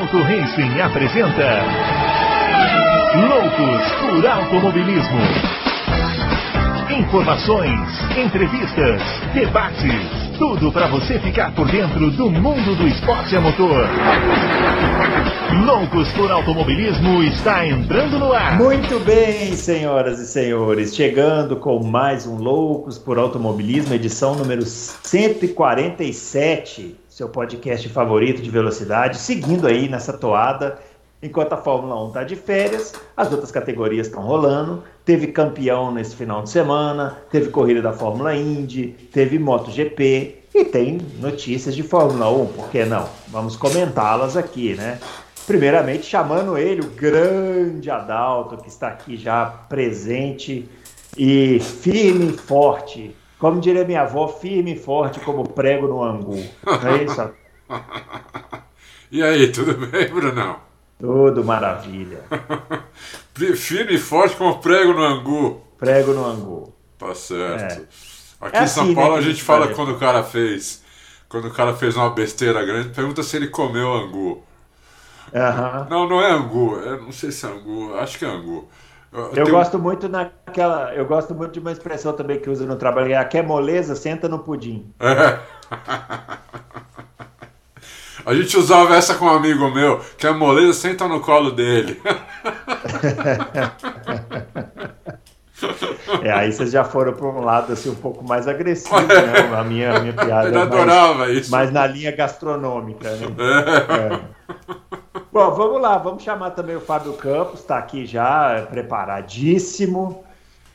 Adalto Racing apresenta Loucos por Automobilismo. Informações, entrevistas, debates, tudo para você ficar por dentro do mundo do esporte a motor. Loucos por Automobilismo está entrando no ar. Muito bem, senhoras e senhores, chegando com mais um Loucos por Automobilismo, edição número 147 seu podcast favorito de velocidade, seguindo aí nessa toada. Enquanto a Fórmula 1 está de férias, as outras categorias estão rolando. Teve campeão nesse final de semana, teve corrida da Fórmula Indy, teve MotoGP e tem notícias de Fórmula 1, por que não? Vamos comentá-las aqui, né? Primeiramente, chamando ele, o grande Adalto, que está aqui já presente e firme e forte como diria minha avó, firme e forte como prego no angu. Não é isso? e aí, tudo bem, Brunão? Tudo maravilha. firme e forte como prego no angu. Prego no angu. Tá certo. É. Aqui é em São assim, né, Paulo né, a gente fala quando o cara fez. Quando o cara fez uma besteira grande, pergunta se ele comeu angu. Uhum. Não, não é angu. Eu não sei se é angu. Acho que é angu. Eu gosto muito naquela. Eu gosto muito de uma expressão também que usa no trabalho, é a que é moleza, senta no pudim. É. A gente usava essa com um amigo meu, que é moleza, senta no colo dele. É, aí vocês já foram para um lado assim um pouco mais agressivo, né? A minha, a minha piada. Eu adorava mais, isso. Mas na linha gastronômica, né? É. É. Bom, vamos lá, vamos chamar também o Fábio Campos, está aqui já preparadíssimo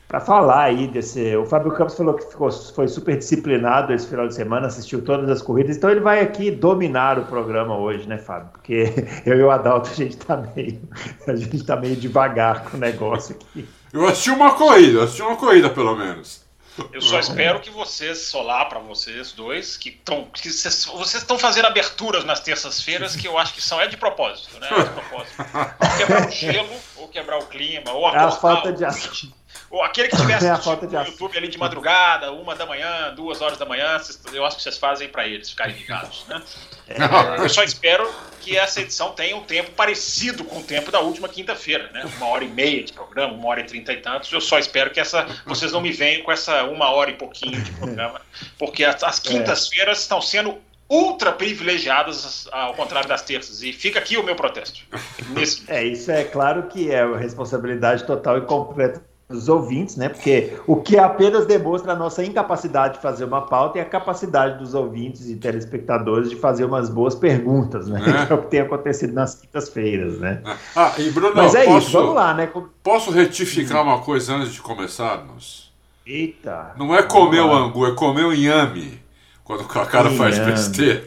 para falar aí desse. O Fábio Campos falou que ficou, foi super disciplinado esse final de semana, assistiu todas as corridas, então ele vai aqui dominar o programa hoje, né, Fábio? Porque eu e o Adalto a gente está meio, a gente tá meio devagar com o negócio aqui. Eu assisti uma corrida, assisti uma corrida pelo menos. Eu só espero que vocês, solar para vocês dois, que estão. Que vocês estão fazendo aberturas nas terças-feiras que eu acho que são é de propósito, né? É de propósito. Ou quebrar o gelo, ou quebrar o clima, ou acordar. É a falta de ação. Ou aquele que tivesse é no YouTube ali de madrugada, uma da manhã, duas horas da manhã, eu acho que vocês fazem para eles ficarem ligados, né? É, eu só espero que essa edição tenha um tempo parecido com o tempo da última quinta-feira, né? Uma hora e meia de programa, uma hora e trinta e tantos. Eu só espero que essa vocês não me venham com essa uma hora e pouquinho de programa, porque as, as quintas-feiras estão sendo ultra privilegiadas ao contrário das terças. E fica aqui o meu protesto. Nesse... É, isso é claro que é responsabilidade total e completa dos ouvintes, né? Porque o que apenas demonstra a nossa incapacidade de fazer uma pauta e a capacidade dos ouvintes e telespectadores de fazer umas boas perguntas, né? É, é o que tem acontecido nas quintas-feiras, né? Ah, e Bruno, Mas é posso, isso, vamos lá, né? Posso retificar uma coisa antes de começarmos? Eita! Não é comer o angu, é comer o inhame. Quando o cara faz besteira.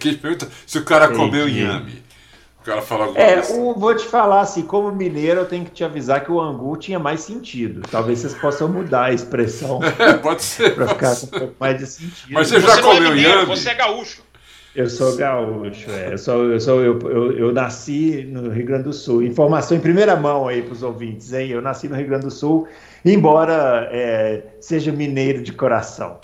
Se o cara comeu inhame cara fala alguma É, o, vou te falar assim, como mineiro, eu tenho que te avisar que o angu tinha mais sentido. Talvez vocês possam mudar a expressão. É, pode ser. Para ficar com um pouco mais de sentido. Mas você já você comeu é Você é gaúcho. Eu sou gaúcho, é. eu, sou, eu, sou, eu, eu, eu, nasci no Rio Grande do Sul. Informação em primeira mão aí para os ouvintes, hein? Eu nasci no Rio Grande do Sul, embora é, seja mineiro de coração.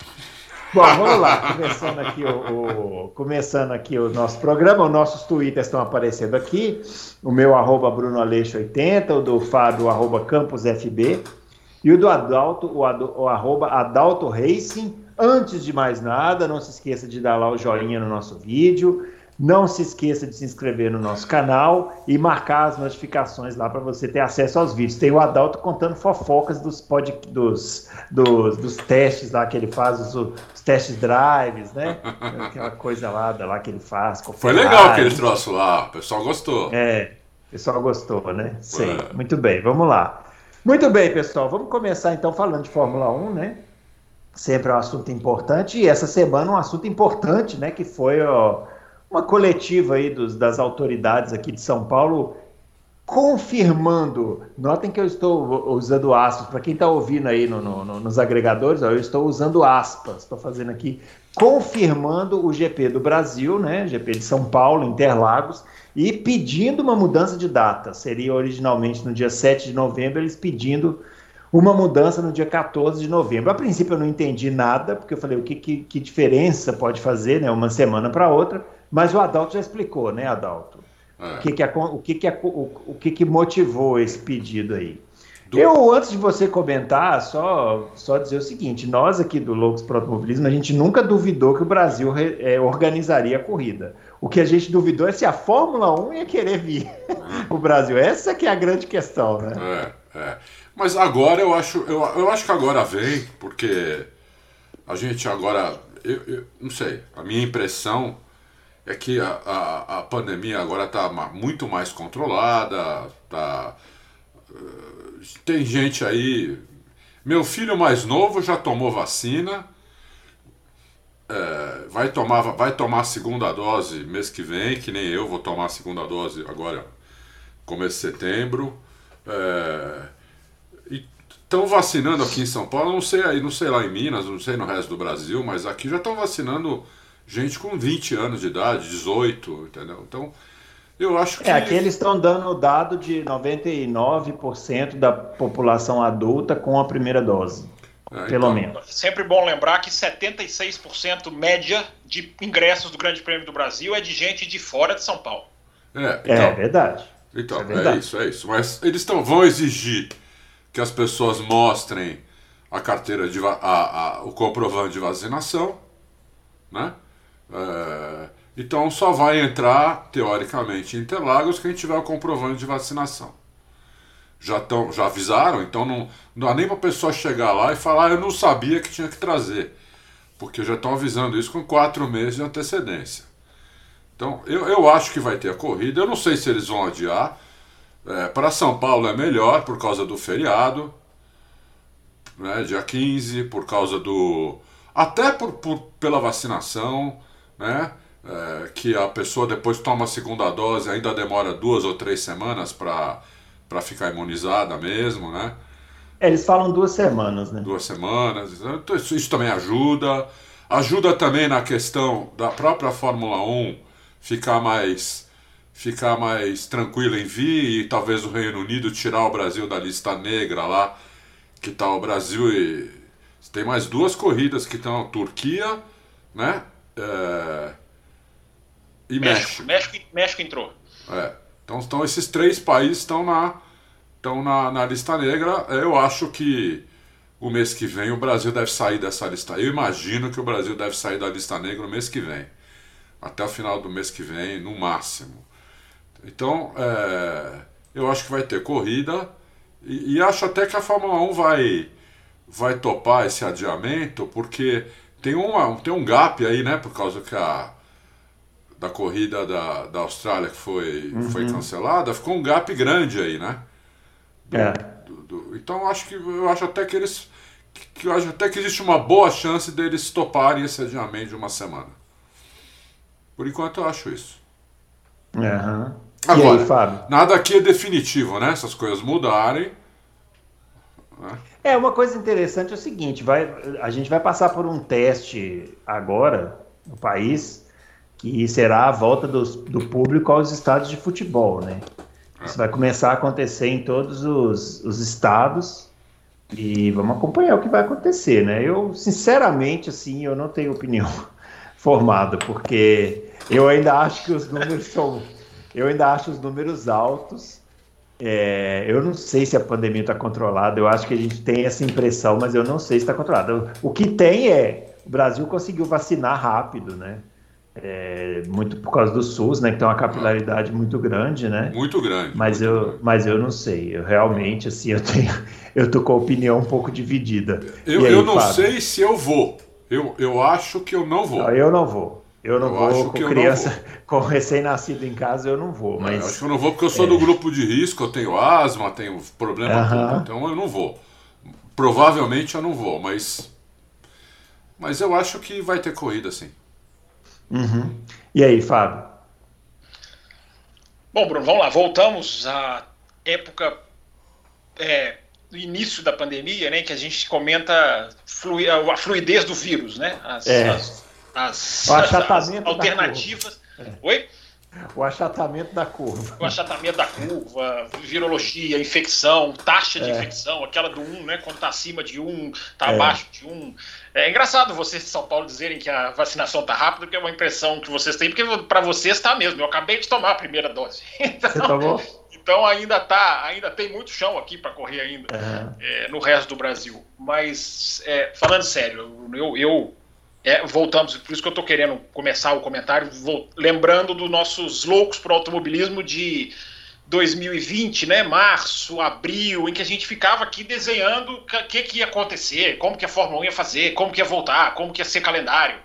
Bom, vamos lá, começando aqui o, o, começando aqui o nosso programa, os nossos twitters estão aparecendo aqui, o meu arroba brunoaleixo80, o do Fábio, arroba campusfb, e o do Adalto, o, o arroba Adalto Racing. Antes de mais nada, não se esqueça de dar lá o joinha no nosso vídeo, não se esqueça de se inscrever no nosso canal e marcar as notificações lá para você ter acesso aos vídeos. Tem o Adalto contando fofocas dos, pod, dos, dos, dos testes lá que ele faz, os, os, testes drives, né? Aquela coisa lá, lá que ele faz. Foi legal aquele troço lá, o pessoal gostou. É, o pessoal gostou, né? Sei. É. Muito bem, vamos lá. Muito bem, pessoal, vamos começar então falando de Fórmula 1, né? Sempre é um assunto importante, e essa semana um assunto importante, né? Que foi ó, uma coletiva aí dos, das autoridades aqui de São Paulo confirmando, notem que eu estou usando aspas, para quem está ouvindo aí no, no, nos agregadores, ó, eu estou usando aspas, estou fazendo aqui, confirmando o GP do Brasil, né, GP de São Paulo, Interlagos, e pedindo uma mudança de data. Seria originalmente no dia 7 de novembro, eles pedindo uma mudança no dia 14 de novembro. A princípio eu não entendi nada, porque eu falei, o que, que, que diferença pode fazer, né, uma semana para outra, mas o Adalto já explicou, né, Adalto? É. O, que, que, o, que, que, o, o que, que motivou esse pedido aí? Do... Eu, antes de você comentar, só, só dizer o seguinte: nós aqui do Loucos para Automobilismo, a gente nunca duvidou que o Brasil re, é, organizaria a corrida. O que a gente duvidou é se a Fórmula 1 ia querer vir o Brasil. Essa que é a grande questão, né? É, é. Mas agora eu acho, eu, eu acho que agora vem, porque a gente agora, eu, eu não sei, a minha impressão é que a, a, a pandemia agora está muito mais controlada, tá, uh, tem gente aí. Meu filho mais novo já tomou vacina, é, vai, tomar, vai tomar a segunda dose mês que vem, que nem eu vou tomar a segunda dose agora, começo de setembro. Estão vacinando aqui em São Paulo, não sei aí, não sei lá em Minas, não sei no resto do Brasil, mas aqui já estão vacinando gente com 20 anos de idade, 18, entendeu? Então, eu acho que. É, aqui eles estão dando o dado de 99% da população adulta com a primeira dose. É, pelo então... menos. Sempre bom lembrar que 76% média de ingressos do Grande Prêmio do Brasil é de gente de fora de São Paulo. É, é então, é verdade. Então, é, verdade. é isso, é isso. Mas eles tão, vão exigir que as pessoas mostrem a carteira de a, a, o comprovante de vacinação, né? É, então só vai entrar, teoricamente, em Interlagos quem tiver o comprovante de vacinação. Já, tão, já avisaram, então não, não dá nem para a pessoa chegar lá e falar, ah, eu não sabia que tinha que trazer. Porque já estão avisando isso com quatro meses de antecedência. Então, eu, eu acho que vai ter a corrida. Eu não sei se eles vão adiar. É, para São Paulo é melhor por causa do feriado, né, dia 15, por causa do. Até por, por pela vacinação né? É, que a pessoa depois toma a segunda dose, ainda demora duas ou três semanas para ficar imunizada mesmo, né? É, eles falam duas semanas, né? Duas semanas. Então, isso, isso também ajuda. Ajuda também na questão da própria Fórmula 1 ficar mais ficar mais tranquilo em vir e talvez o Reino Unido tirar o Brasil da lista negra lá, que está o Brasil e tem mais duas corridas que estão Turquia, né? É... E México. México. México, México entrou. É. Então, então esses três países estão na, estão na, na lista negra. Eu acho que o mês que vem o Brasil deve sair dessa lista. Eu imagino que o Brasil deve sair da lista negra no mês que vem. Até o final do mês que vem, no máximo. Então, é, eu acho que vai ter corrida. E, e, acho até que a Fórmula 1 vai, vai topar esse adiamento, porque tem, uma, tem um gap aí, né? Por causa que a, da corrida da, da Austrália que foi, uhum. foi cancelada, ficou um gap grande aí, né? Do, é. Do, do, então acho que eu acho até que eles. Que eu acho até que existe uma boa chance deles toparem esse adiamento de uma semana. Por enquanto eu acho isso. Uhum. Agora, aí, nada aqui é definitivo, né? Essas coisas mudarem. Né? É, uma coisa interessante é o seguinte, vai, a gente vai passar por um teste agora no país, que será a volta do, do público aos estádios de futebol, né? Isso vai começar a acontecer em todos os, os estados e vamos acompanhar o que vai acontecer, né? Eu, sinceramente, assim, eu não tenho opinião formada, porque eu ainda acho que os números são... Eu ainda acho os números altos, é, eu não sei se a pandemia está controlada, eu acho que a gente tem essa impressão, mas eu não sei se está controlada. O que tem é, o Brasil conseguiu vacinar rápido, né? É, muito por causa do SUS, né? Que tem uma capilaridade muito grande, né? Muito grande. Mas, muito eu, grande. mas eu não sei. Eu realmente, assim, eu tenho, eu tô com a opinião um pouco dividida. Eu, aí, eu não Fábio? sei se eu vou. Eu, eu acho que eu não vou. Não, eu não vou. Eu não eu vou com criança, vou. com recém-nascido em casa, eu não vou. Mas, eu acho que eu não vou porque eu sou é... do grupo de risco, eu tenho asma, tenho problema uh -huh. então eu não vou. Provavelmente eu não vou, mas. Mas eu acho que vai ter corrida sim. Uhum. E aí, Fábio? Bom, Bruno, vamos lá. Voltamos à época é, do início da pandemia, né? Que a gente comenta flui, a fluidez do vírus, né? As, é. As as, as alternativas. É. Oi? O achatamento da curva. O achatamento da curva, virologia, infecção, taxa de é. infecção, aquela do 1, né? Quando está acima de 1, está é. abaixo de 1. É engraçado vocês de São Paulo dizerem que a vacinação está rápida, porque é uma impressão que vocês têm, porque para vocês está mesmo. Eu acabei de tomar a primeira dose. Então, Você tomou? Então ainda tá, ainda tem muito chão aqui para correr ainda é, no resto do Brasil. Mas é, falando sério, eu, eu é, voltamos, por isso que eu estou querendo começar o comentário, vou, lembrando dos nossos loucos para o automobilismo de 2020, né, março, abril, em que a gente ficava aqui desenhando o que, que ia acontecer, como que a Fórmula 1 ia fazer, como que ia voltar, como que ia ser calendário.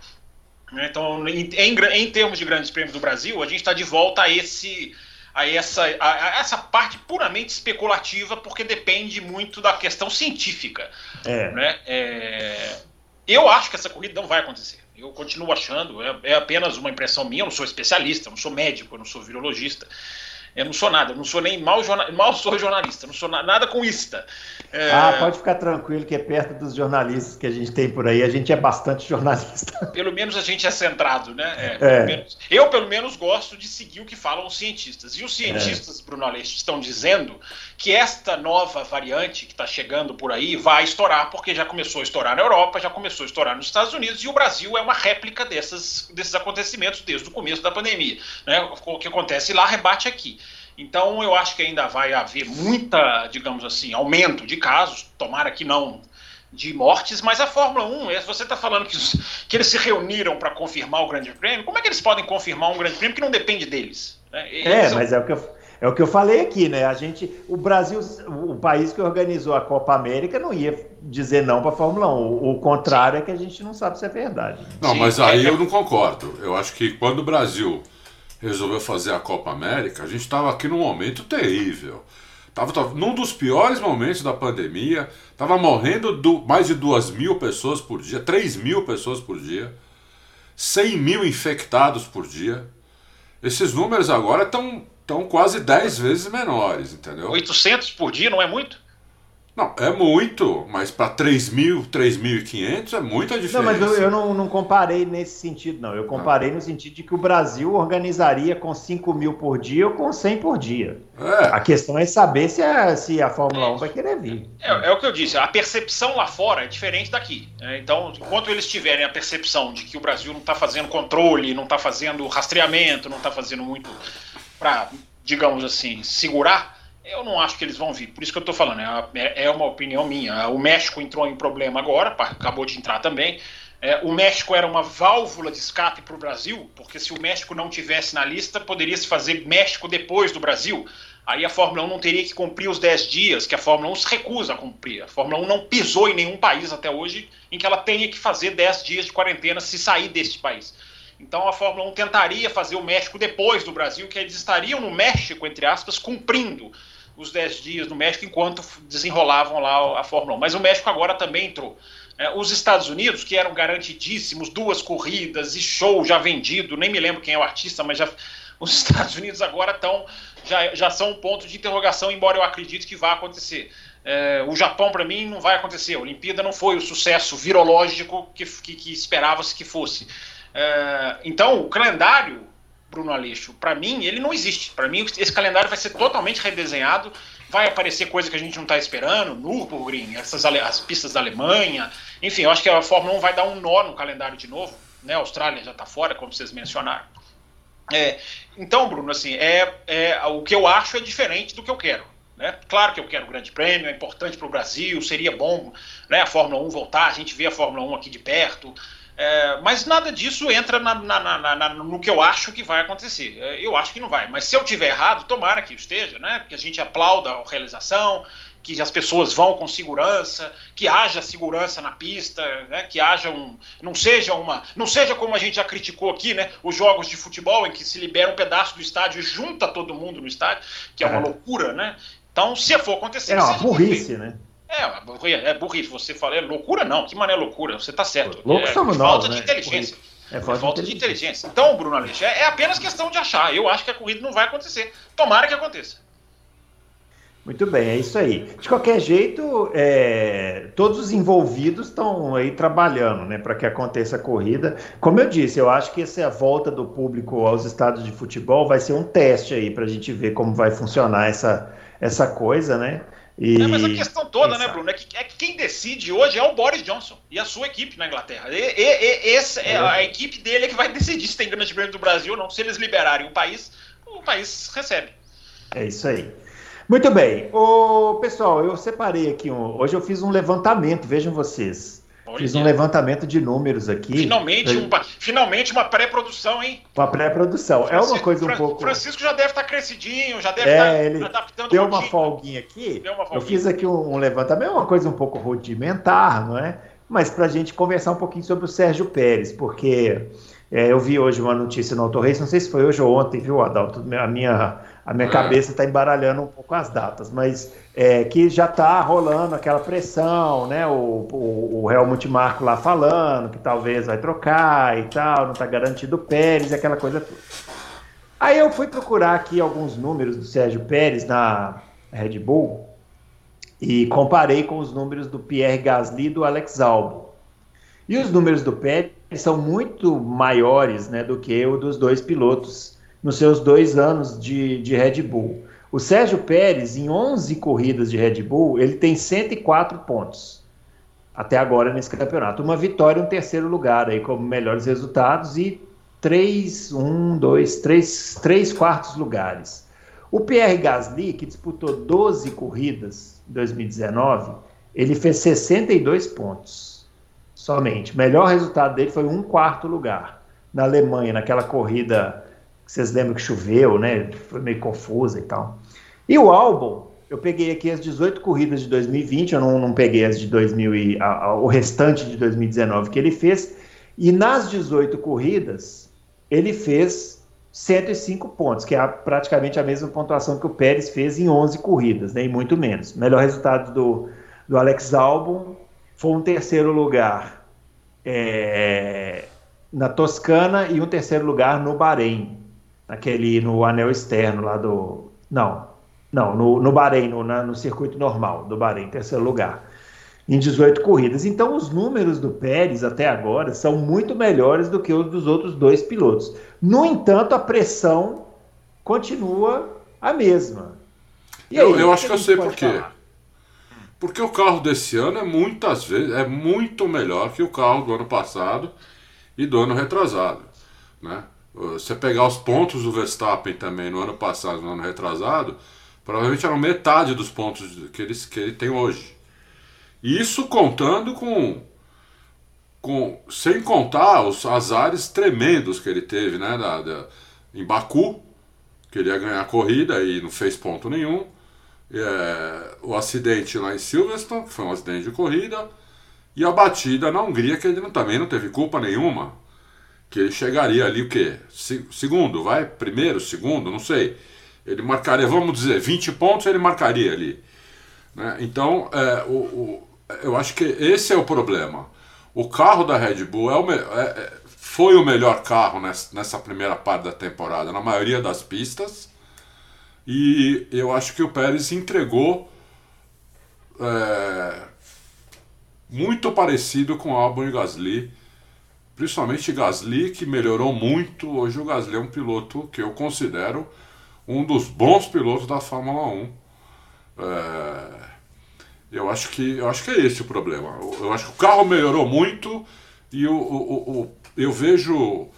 Né. Então, em, em, em termos de grandes prêmios do Brasil, a gente está de volta a esse a essa, a, a essa parte puramente especulativa, porque depende muito da questão científica. É. Né? É, eu acho que essa corrida não vai acontecer. Eu continuo achando, é, é apenas uma impressão minha, eu não sou especialista, eu não sou médico, eu não sou virologista. Eu não sou nada, eu não sou nem mal, jornal, mal sou jornalista, não sou na, nada com ista. É... Ah, pode ficar tranquilo que é perto dos jornalistas que a gente tem por aí, a gente é bastante jornalista. Pelo menos a gente é centrado, né? É, pelo é. menos, eu, pelo menos, gosto de seguir o que falam os cientistas. E os cientistas, é. Bruno Aleixo, estão dizendo que esta nova variante que está chegando por aí vai estourar, porque já começou a estourar na Europa, já começou a estourar nos Estados Unidos, e o Brasil é uma réplica dessas, desses acontecimentos desde o começo da pandemia. Né? O que acontece lá rebate aqui. Então, eu acho que ainda vai haver muita, digamos assim, aumento de casos, tomara que não de mortes, mas a Fórmula 1, você está falando que, que eles se reuniram para confirmar o Grande Prêmio, como é que eles podem confirmar um Grande Prêmio que não depende deles? Né? é, são... mas é o que eu é o que eu falei aqui, né? A gente, o Brasil, o país que organizou a Copa América não ia dizer não para a Fórmula 1. O, o contrário é que a gente não sabe se é verdade. Não, Sim. mas aí eu não concordo. Eu acho que quando o Brasil resolveu fazer a Copa América, a gente estava aqui num momento terrível. Tava, tava num dos piores momentos da pandemia, tava morrendo do, mais de duas mil pessoas por dia, 3 mil pessoas por dia, 100 mil infectados por dia. Esses números agora estão quase 10 vezes menores, entendeu? 800 por dia não é muito? Não, é muito, mas para 3.000, 3.500 é muita diferença. Não, mas eu, eu não, não, comparei nesse sentido, não. Eu comparei não. no sentido de que o Brasil organizaria com 5 mil por dia ou com 100 por dia. É. A questão é saber se a, se a Fórmula é. 1 vai querer vir. É, é, o que eu disse, a percepção lá fora é diferente daqui. Né? Então, enquanto eles tiverem a percepção de que o Brasil não está fazendo controle, não está fazendo rastreamento, não está fazendo muito para, digamos assim, segurar eu não acho que eles vão vir, por isso que eu estou falando, é, é, é uma opinião minha. O México entrou em problema agora, acabou de entrar também. É, o México era uma válvula de escape para o Brasil, porque se o México não tivesse na lista, poderia se fazer México depois do Brasil. Aí a Fórmula 1 não teria que cumprir os 10 dias, que a Fórmula 1 se recusa a cumprir. A Fórmula 1 não pisou em nenhum país até hoje em que ela tenha que fazer 10 dias de quarentena se sair deste país. Então a Fórmula 1 tentaria fazer o México depois do Brasil, que eles estariam no México, entre aspas, cumprindo os 10 dias no México enquanto desenrolavam lá a Fórmula 1. Mas o México agora também entrou. É, os Estados Unidos, que eram garantidíssimos, duas corridas e show já vendido, nem me lembro quem é o artista, mas já, os Estados Unidos agora estão já, já são um ponto de interrogação, embora eu acredite que vá acontecer. É, o Japão, para mim, não vai acontecer. A Olimpíada não foi o sucesso virológico que, que, que esperava-se que fosse. É, então, o calendário Bruno Aleixo, para mim, ele não existe. Para mim, esse calendário vai ser totalmente redesenhado. Vai aparecer coisa que a gente não está esperando, Nürburgring, essas as pistas da Alemanha. Enfim, eu acho que a Fórmula 1 vai dar um nó no calendário de novo. Né? A Austrália já está fora, como vocês mencionaram. É, então, Bruno, assim, é, é, o que eu acho é diferente do que eu quero. Né? Claro que eu quero o Grande Prêmio, é importante para o Brasil, seria bom né, a Fórmula 1 voltar, a gente vê a Fórmula 1 aqui de perto. É, mas nada disso entra na, na, na, no que eu acho que vai acontecer. É, eu acho que não vai. Mas se eu tiver errado, tomara que esteja, né? Que a gente aplauda a realização, que as pessoas vão com segurança, que haja segurança na pista, né? que haja um, não seja uma, não seja como a gente já criticou aqui, né? Os jogos de futebol em que se libera um pedaço do estádio e junta todo mundo no estádio, que é uma é. loucura, né? Então, se for acontecer, é uma burrice, né? É, é burrice. Você fala, é loucura? Não, que mané loucura? Você está certo. Louco é, somos falta nós, de né? inteligência. É falta, é falta de, inteligência. inteligência. Então, Bruno Aleixo, é, é, apenas questão de achar. Eu acho que a corrida não vai acontecer. Tomara que aconteça. Muito bem, é isso aí. De qualquer jeito, é, todos os envolvidos estão aí trabalhando né, para que aconteça a corrida. Como eu disse, eu acho que essa volta do público aos estados de futebol vai ser um teste aí para a gente ver como vai funcionar essa, essa coisa, né? E... É, mas a questão toda, né, Bruno, é que, é que, quem decide hoje é o Boris Johnson e a sua equipe na Inglaterra. E, e, e essa, é. a equipe dele é que vai decidir se tem grande prêmio do Brasil ou não. Se eles liberarem o país, o país recebe. É isso aí. Muito bem. Ô, pessoal, eu separei aqui. Um, hoje eu fiz um levantamento, vejam vocês. Fiz um levantamento de números aqui. Finalmente, um, finalmente uma pré-produção, hein? Uma pré-produção. É uma coisa um pouco. Francisco já deve estar crescidinho, já deve é, estar ele adaptando Deu uma folguinha aqui. Uma folguinha. Eu fiz aqui um, um levantamento, é uma coisa um pouco rudimentar, não é? Mas para a gente conversar um pouquinho sobre o Sérgio Pérez, porque é, eu vi hoje uma notícia no Auto Race, não sei se foi hoje ou ontem, viu, Adalto? A minha a minha cabeça está embaralhando um pouco as datas, mas é, que já está rolando aquela pressão, né? O, o, o Helmut Marco lá falando que talvez vai trocar e tal, não está garantido o Pérez, aquela coisa toda. Aí eu fui procurar aqui alguns números do Sérgio Pérez na Red Bull e comparei com os números do Pierre Gasly e do Alex Albon. E os números do Pérez são muito maiores né, do que o dos dois pilotos nos seus dois anos de, de Red Bull. O Sérgio Pérez, em 11 corridas de Red Bull, ele tem 104 pontos até agora nesse campeonato. Uma vitória e um terceiro lugar aí como melhores resultados e três, um, dois, três, três quartos lugares. O Pierre Gasly, que disputou 12 corridas em 2019, ele fez 62 pontos somente. O melhor resultado dele foi um quarto lugar na Alemanha, naquela corrida vocês lembram que choveu, né? Foi meio confusa e tal. E o álbum, eu peguei aqui as 18 corridas de 2020, eu não, não peguei as de 2000 e, a, a, o restante de 2019 que ele fez. E nas 18 corridas, ele fez 105 pontos, que é praticamente a mesma pontuação que o Pérez fez em 11 corridas, nem né, muito menos. Melhor resultado do, do Alex Albon foi um terceiro lugar é, na Toscana e um terceiro lugar no Bahrein naquele no anel externo lá do. Não, não, no, no Bahrein, no, na, no circuito normal do Bahrein, terceiro lugar, em 18 corridas. Então, os números do Pérez até agora são muito melhores do que os dos outros dois pilotos. No entanto, a pressão continua a mesma. E eu, aí, eu acho que eu sei por quê. Falar? Porque o carro desse ano é muitas vezes é muito melhor que o carro do ano passado e do ano retrasado, né? Você pegar os pontos do Verstappen também no ano passado, no ano retrasado, provavelmente eram metade dos pontos que ele, que ele tem hoje. Isso contando com, com sem contar os azares tremendos que ele teve, né, da, da, em Baku, que ele ia ganhar a corrida e não fez ponto nenhum. É, o acidente lá em Silverstone, que foi um acidente de corrida, e a batida na Hungria, que ele não, também não teve culpa nenhuma que ele chegaria ali o quê? Se, segundo, vai? Primeiro, segundo, não sei. Ele marcaria, vamos dizer, 20 pontos ele marcaria ali. Né? Então, é, o, o, eu acho que esse é o problema. O carro da Red Bull é o, é, é, foi o melhor carro nessa, nessa primeira parte da temporada, na maioria das pistas. E eu acho que o Pérez entregou é, muito parecido com o Albon e Gasly principalmente Gasly, que melhorou muito. Hoje o Gasly é um piloto que eu considero um dos bons pilotos da Fórmula 1. É, eu, acho que, eu acho que é esse o problema. Eu acho que o carro melhorou muito e o, o, o eu vejo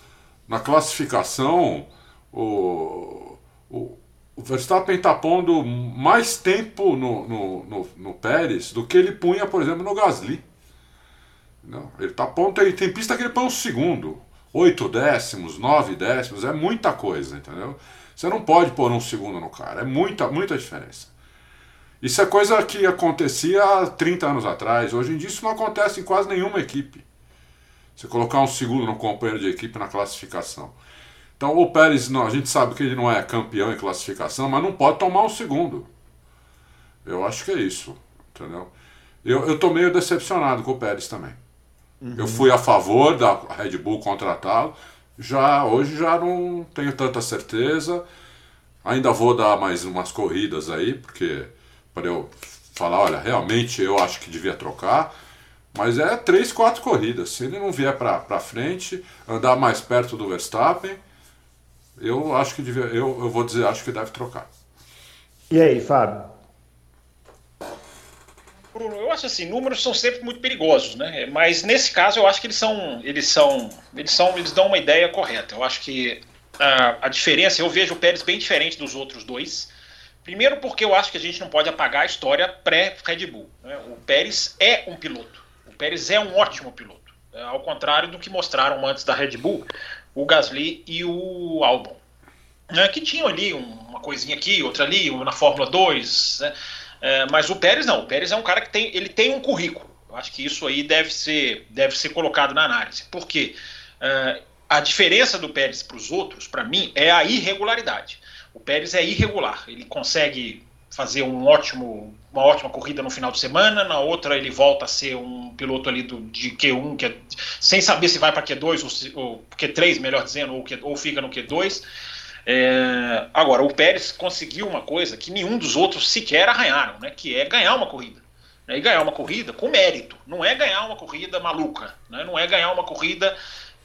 na classificação o, o, o Verstappen está pondo mais tempo no, no, no, no Pérez do que ele punha, por exemplo, no Gasly. Não, ele tá ponto, tem, tem pista que ele põe um segundo. Oito décimos, nove décimos, é muita coisa, entendeu? Você não pode pôr um segundo no cara, é muita, muita diferença. Isso é coisa que acontecia há 30 anos atrás. Hoje em dia isso não acontece em quase nenhuma equipe. Você colocar um segundo no companheiro de equipe na classificação. Então o Pérez, não, a gente sabe que ele não é campeão em classificação, mas não pode tomar um segundo. Eu acho que é isso, entendeu? Eu, eu tô meio decepcionado com o Pérez também. Uhum. Eu fui a favor da Red Bull contratá-lo. Já hoje já não tenho tanta certeza. Ainda vou dar mais umas corridas aí, porque para eu falar, olha, realmente eu acho que devia trocar. Mas é três, quatro corridas. Se ele não vier para frente, andar mais perto do Verstappen, eu acho que devia, eu, eu vou dizer, acho que deve trocar. E aí, Fábio? Bruno, eu acho assim, números são sempre muito perigosos, né? Mas nesse caso eu acho que eles são, eles são, eles são, eles dão uma ideia correta. Eu acho que a, a diferença, eu vejo o Pérez bem diferente dos outros dois. Primeiro porque eu acho que a gente não pode apagar a história pré-Red Bull. Né? O Pérez é um piloto. O Pérez é um ótimo piloto. É, ao contrário do que mostraram antes da Red Bull, o Gasly e o Albon. Né? Que tinham ali uma coisinha aqui, outra ali, uma na Fórmula 2, né? É, mas o Pérez não. O Pérez é um cara que tem, ele tem um currículo. Eu acho que isso aí deve ser, deve ser colocado na análise. Por quê? É, a diferença do Pérez para os outros, para mim, é a irregularidade. O Pérez é irregular. Ele consegue fazer um ótimo, uma ótima corrida no final de semana, na outra ele volta a ser um piloto ali do, de Q1, que é, sem saber se vai para Q2 ou, ou, Q3, melhor dizendo, ou, ou fica no Q2. É, agora, o Pérez conseguiu uma coisa que nenhum dos outros sequer arranharam, né, que é ganhar uma corrida. Né, e ganhar uma corrida com mérito. Não é ganhar uma corrida maluca. Né, não é ganhar uma corrida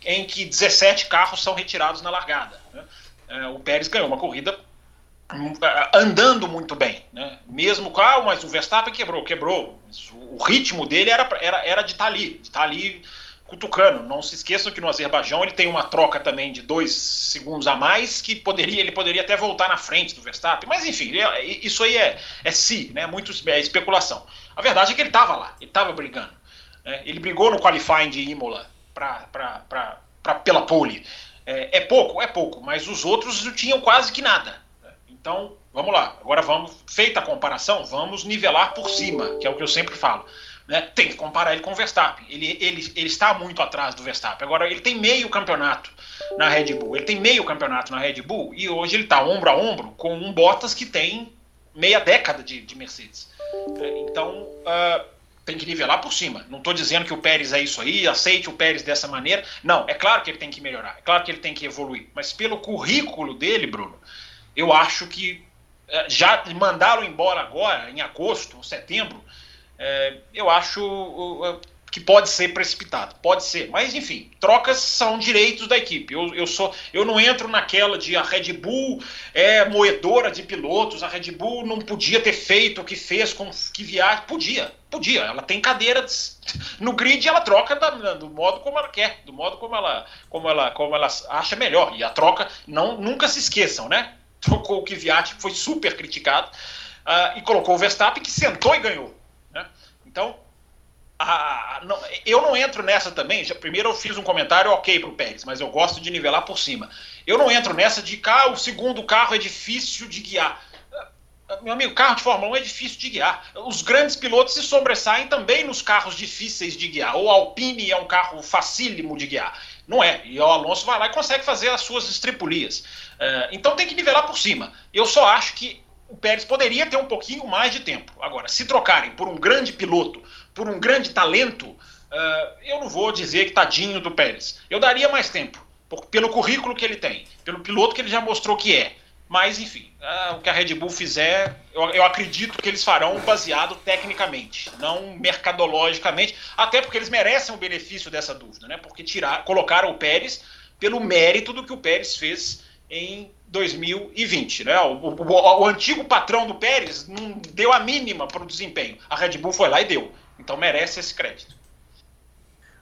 em que 17 carros são retirados na largada. Né. É, o Pérez ganhou uma corrida hum, andando muito bem. Né, mesmo com, ah, mas o Verstappen quebrou, quebrou. O ritmo dele era, era, era de estar tá ali, de estar tá ali cutucando. Não se esqueçam que no Azerbaijão ele tem uma troca também de dois segundos a mais que poderia ele poderia até voltar na frente do Verstappen. Mas enfim, é, isso aí é, é si, né? Muito é especulação. A verdade é que ele estava lá, ele estava brigando. Né? Ele brigou no qualifying de Imola pra, pra, pra, pra pela pole. É, é pouco, é pouco, mas os outros tinham quase que nada. Então, vamos lá. Agora vamos, feita a comparação, vamos nivelar por cima, que é o que eu sempre falo. Né? Tem que comparar ele com o Verstappen. Ele, ele, ele está muito atrás do Verstappen. Agora, ele tem meio campeonato na Red Bull. Ele tem meio campeonato na Red Bull e hoje ele está ombro a ombro com um Bottas que tem meia década de, de Mercedes. Então, uh, tem que nivelar por cima. Não estou dizendo que o Pérez é isso aí, aceite o Pérez dessa maneira. Não, é claro que ele tem que melhorar, é claro que ele tem que evoluir. Mas pelo currículo dele, Bruno, eu acho que uh, já mandaram embora agora, em agosto, setembro, é, eu acho que pode ser precipitado, pode ser, mas enfim, trocas são direitos da equipe. Eu, eu sou, eu não entro naquela de a Red Bull é moedora de pilotos, a Red Bull não podia ter feito o que fez com que viagem, podia, podia. Ela tem cadeira no grid, ela troca da, do modo como ela quer, do modo como ela, como ela, como ela acha melhor. E a troca não, nunca se esqueçam, né? Trocou o Kvyat, que foi super criticado, uh, e colocou o Verstappen que sentou e ganhou. Então, a, não, eu não entro nessa também. Já, primeiro eu fiz um comentário ok para o Pérez, mas eu gosto de nivelar por cima. Eu não entro nessa de que ah, o segundo carro é difícil de guiar. Meu amigo, carro de Fórmula 1 é difícil de guiar. Os grandes pilotos se sobressaem também nos carros difíceis de guiar. O Alpine é um carro facílimo de guiar. Não é. E o Alonso vai lá e consegue fazer as suas estripulias. Uh, então tem que nivelar por cima. Eu só acho que o Pérez poderia ter um pouquinho mais de tempo. Agora, se trocarem por um grande piloto, por um grande talento, uh, eu não vou dizer que tadinho do Pérez. Eu daria mais tempo, por, pelo currículo que ele tem, pelo piloto que ele já mostrou que é. Mas, enfim, uh, o que a Red Bull fizer, eu, eu, acredito que eles farão baseado tecnicamente, não mercadologicamente, até porque eles merecem o benefício dessa dúvida, né? Porque tirar, colocaram o Pérez pelo mérito do que o Pérez fez em 2020. Né? O, o, o, antigo patrão do Pérez não deu a mínima para o desempenho. A Red Bull foi lá e deu. Então merece esse crédito.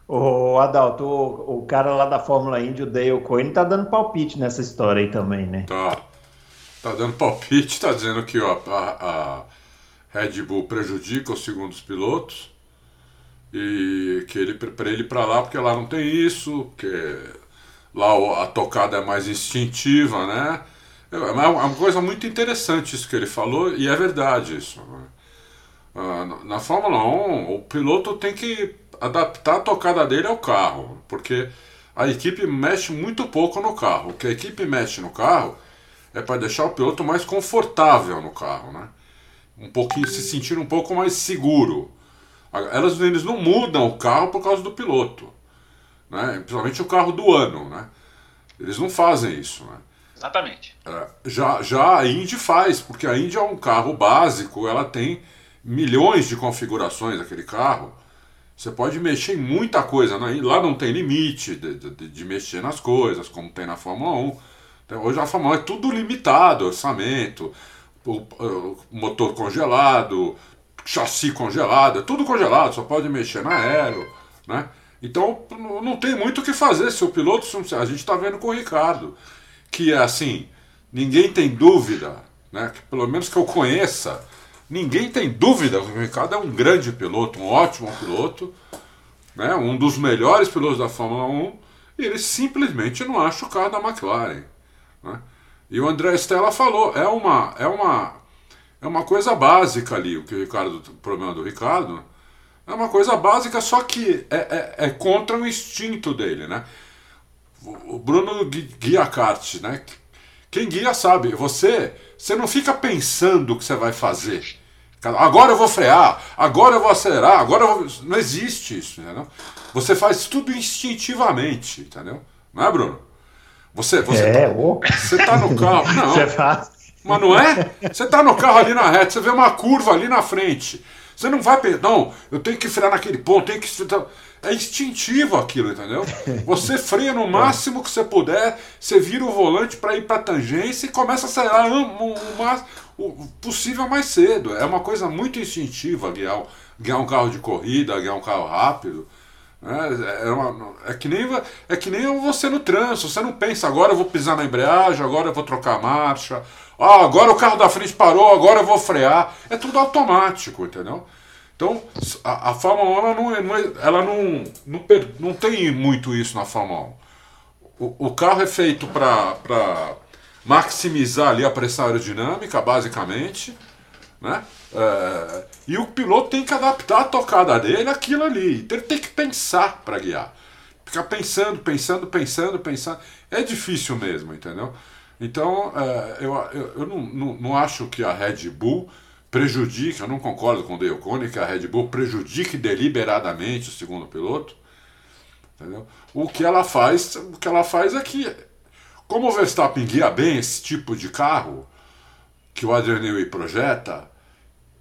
O Adalto, o, o cara lá da Fórmula Indy, o Dale Coyne, tá dando palpite nessa história aí também, né? Tá. Tá dando palpite, tá dizendo que ó, a, a Red Bull prejudica os segundos pilotos e que ele para ele para lá porque lá não tem isso, que lá a tocada é mais instintiva, né? É, é uma coisa muito interessante isso que ele falou, e é verdade isso. Né? Ah, na Fórmula 1, o piloto tem que adaptar a tocada dele ao carro, porque a equipe mexe muito pouco no carro. O que a equipe mexe no carro é para deixar o piloto mais confortável no carro, né? Um pouquinho, se sentir um pouco mais seguro. Elas, eles não mudam o carro por causa do piloto né? principalmente o carro do ano. Né? Eles não fazem isso. Né? Exatamente. É, já, já a Indy faz, porque a Indy é um carro básico, ela tem milhões de configurações aquele carro. Você pode mexer em muita coisa. Né? Lá não tem limite de, de, de, mexer nas coisas, como tem na Fórmula 1. Então, hoje a Fórmula 1 é tudo limitado, orçamento, o, o motor congelado, chassi congelado, é tudo congelado, só pode mexer na aero. Né? Então não tem muito o que fazer se o piloto. A gente está vendo com o Ricardo, que é assim, ninguém tem dúvida, né? que, pelo menos que eu conheça, ninguém tem dúvida que o Ricardo é um grande piloto, um ótimo piloto, né? um dos melhores pilotos da Fórmula 1, e ele simplesmente não acha o carro da McLaren. Né? E o André Stella falou, é uma, é uma, é uma coisa básica ali, o que o Ricardo, o problema do Ricardo, é uma coisa básica, só que é, é, é contra o instinto dele, né? O Bruno guia kart, né? Quem guia sabe, você, você não fica pensando o que você vai fazer. Agora eu vou frear, agora eu vou acelerar, agora eu vou... Não existe isso, entendeu? Você faz tudo instintivamente, entendeu? Não é, Bruno? Você, você, é, tá, você tá no carro. Não. Você faz. Mas não é? Você tá no carro ali na reta, você vê uma curva ali na frente. Você não vai pensar, não, eu tenho que frear naquele ponto, tenho que. É instintivo aquilo, entendeu? Você freia no máximo que você puder, você vira o volante para ir para tangência e começa a acelerar o, o, possível mais cedo. É uma coisa muito instintiva guiar, guiar um carro de corrida, guiar um carro rápido. É, é, uma, é, que nem, é que nem você no trânsito, você não pensa, agora eu vou pisar na embreagem, agora eu vou trocar a marcha, ah, agora o carro da frente parou, agora eu vou frear. É tudo automático, entendeu? Então, a, a Fórmula 1 ela não, é, é, ela não, não, não tem muito isso na Fórmula 1. O, o carro é feito para maximizar ali a pressão aerodinâmica, basicamente, né? É, e o piloto tem que adaptar a tocada dele àquilo ali. Então ele tem que pensar para guiar. Ficar pensando, pensando, pensando, pensando. É difícil mesmo, entendeu? Então, é, eu, eu, eu não, não, não, acho que a Red Bull prejudique, eu não concordo com o Dale Cone que a Red Bull prejudique deliberadamente o segundo piloto. Entendeu? O que ela faz, o que ela faz é que, como o Verstappen guia bem esse tipo de carro que o Adrian Newey projeta,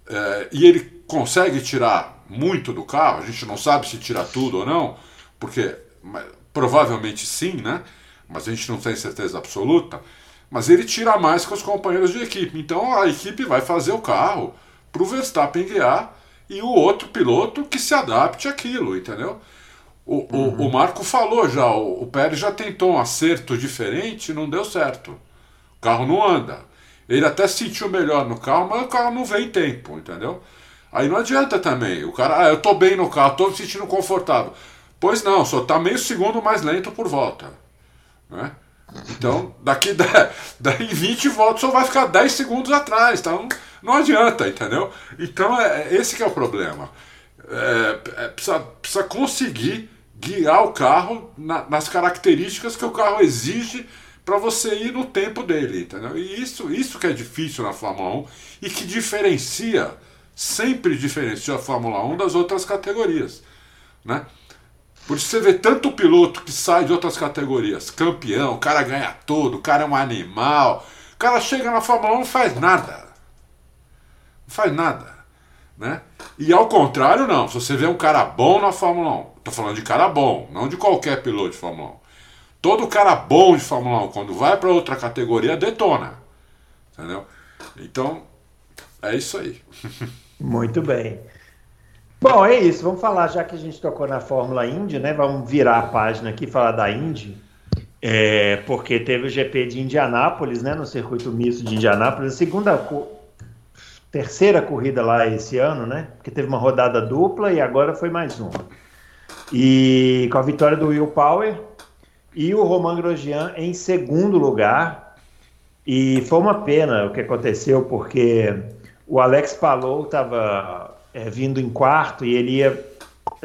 é, e ele consegue tirar muito do carro, a gente não sabe se tira tudo ou não, porque provavelmente sim, né? Mas a gente não tem certeza absoluta mas ele tira mais que os companheiros de equipe. Então a equipe vai fazer o carro para o Verstappen guiar e o outro piloto que se adapte àquilo, entendeu? O, uhum. o, o, Marco falou já, o, o Pérez já tentou um acerto diferente e não deu certo. O carro não anda. Ele até sentiu melhor no carro, mas o carro não vem em tempo, entendeu? Aí não adianta também. O cara, ah, eu tô bem no carro, tô me sentindo confortável. Pois não, só tá meio segundo mais lento por volta. Né? Então, daqui daí 20 voltas só vai ficar 10 segundos atrás. Então, não adianta, entendeu? Então, é, é, esse que é o problema. É, é, precisa, precisa conseguir guiar o carro na, nas características que o carro exige para você ir no tempo dele, entendeu? E isso, isso que é difícil na Fórmula 1 e que diferencia, sempre diferencia a Fórmula 1 das outras categorias, né? Por isso você vê tanto piloto que sai de outras categorias, campeão, o cara ganha tudo, o cara é um animal. O cara chega na Fórmula 1 e não faz nada. Não faz nada. Né? E ao contrário, não. Se você vê um cara bom na Fórmula 1, tô falando de cara bom, não de qualquer piloto de Fórmula 1. Todo cara bom de Fórmula 1, quando vai para outra categoria, detona. Entendeu? Então, é isso aí. Muito bem. Bom, é isso. Vamos falar, já que a gente tocou na Fórmula Indy, né? Vamos virar a página aqui e falar da Indy. É, porque teve o GP de Indianápolis, né? No circuito misto de Indianápolis, a segunda, terceira corrida lá esse ano, né? Porque teve uma rodada dupla e agora foi mais uma. E com a vitória do Will Power e o Romain Grosjean em segundo lugar. E foi uma pena o que aconteceu, porque o Alex Palou estava é, vindo em quarto e ele ia.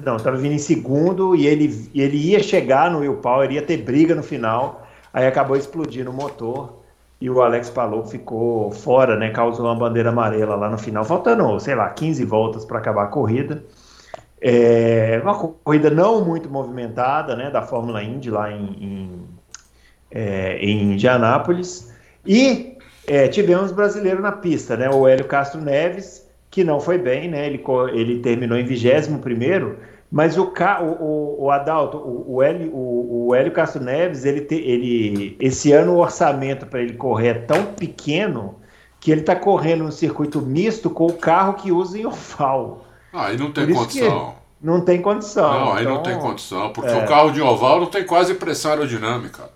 Não, estava vindo em segundo e ele, ele ia chegar no Will Power, ia ter briga no final. Aí acabou explodindo o motor e o Alex Palou ficou fora, né? Causou uma bandeira amarela lá no final, faltando, sei lá, 15 voltas para acabar a corrida. É uma corrida não muito movimentada, né? Da Fórmula Indy lá em, em é, em Indianápolis. E é, tivemos brasileiro na pista, né? O Hélio Castro Neves, que não foi bem, né? Ele, ele terminou em 21 primeiro, mas o, o, o Adalto, o, o, Hélio, o, o Hélio Castro Neves, ele, te, ele esse ano o orçamento para ele correr é tão pequeno que ele está correndo no circuito misto com o carro que usa em oval. Ah, aí não tem condição. Não tem condição. Não, aí então, não tem condição, porque é... o carro de oval não tem quase pressão aerodinâmica.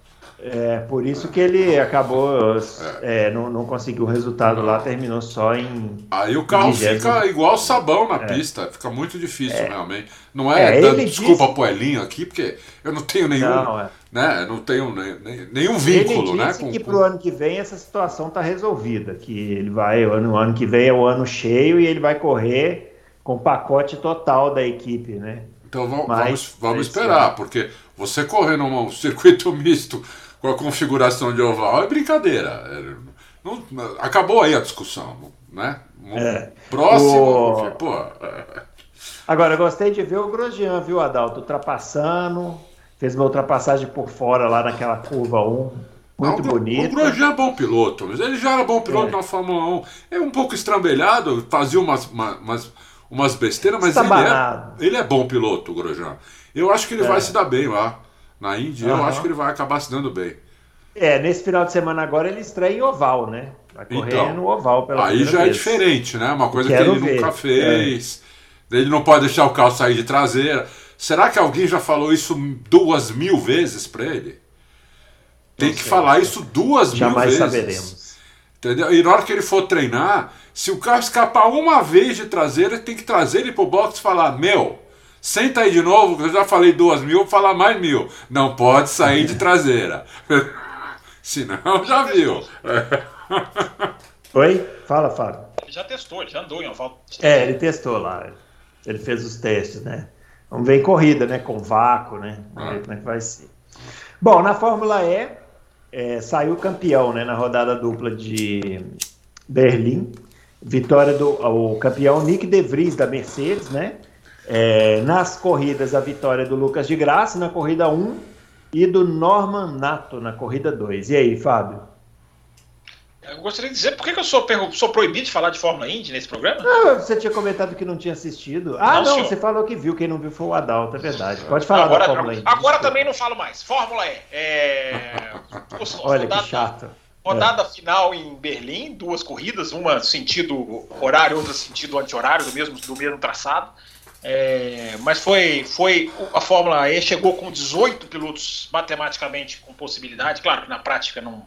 É, por isso que ele acabou, é. É, não, não conseguiu o resultado lá, terminou só em. Aí o carro fica igual sabão na é. pista, fica muito difícil é. realmente. Não é, dando desculpa disse... pro Elinho aqui, porque eu não tenho nenhum. Não, é. né, não tenho nem, nenhum vínculo, ele né? disse né? que com... pro ano que vem essa situação tá resolvida, que ele vai, o ano, ano que vem é o ano cheio e ele vai correr com pacote total da equipe, né? Então vamos, Mas, vamos, vamos esperar, porque você correr num circuito misto com a configuração de oval é brincadeira. É, não, acabou aí a discussão, né? É. Próximo, o... pô. É... Agora, eu gostei de ver o Grosjean, viu, Adalto? Ultrapassando, fez uma ultrapassagem por fora lá naquela curva 1. Muito não, bonito. O Grosjean é bom piloto, mas ele já era bom piloto é. na Fórmula 1. É um pouco estrambelhado, fazia umas, umas, umas besteiras, mas ele é, ele é bom piloto, o Grosjean. Eu acho que ele é. vai se dar bem lá na Índia, uhum. eu acho que ele vai acabar se dando bem. É, nesse final de semana agora ele estreia em oval, né? Vai correr então, no oval pela Aí já é vez. é diferente, né? Uma coisa Quero que ele ver. nunca fez. É. Ele não pode deixar o carro sair de traseira. Será que alguém já falou isso duas mil vezes para ele? Tem não que sei, falar isso duas Jamais mil vezes. Jamais saberemos. Entendeu? E na hora que ele for treinar, se o carro escapar uma vez de traseira, tem que trazer ele pro box e falar: Meu, Senta aí de novo, que eu já falei duas mil, vou falar mais mil. Não pode sair de traseira. Senão já viu. Oi? Fala, Fábio. Ele já testou, ele já andou em oval. É, ele testou lá. Ele fez os testes, né? Vamos ver em corrida, né? Com vácuo, né? Vamos ver como é que vai ser. Bom, na Fórmula E, é, saiu campeão, né? Na rodada dupla de Berlim. Vitória do o campeão Nick De Vries da Mercedes, né? É, nas corridas, a vitória do Lucas de Graça na corrida 1 e do Norman Nato na corrida 2. E aí, Fábio? Eu gostaria de dizer por que, eu sou, sou, proibido de falar de Fórmula Indy nesse programa? Não, você tinha comentado que não tinha assistido. Ah, não, não você falou que viu. Quem não viu foi o Adalto, é verdade. Pode falar agora, da Fórmula Indy. Agora também não falo mais. Fórmula E. É... Olha rodada, que chato. Rodada é. final em Berlim, duas corridas, uma sentido horário, outra sentido anti-horário, do mesmo, do mesmo traçado. É, mas foi, foi a Fórmula E chegou com 18 pilotos matematicamente com possibilidade, claro que na prática não,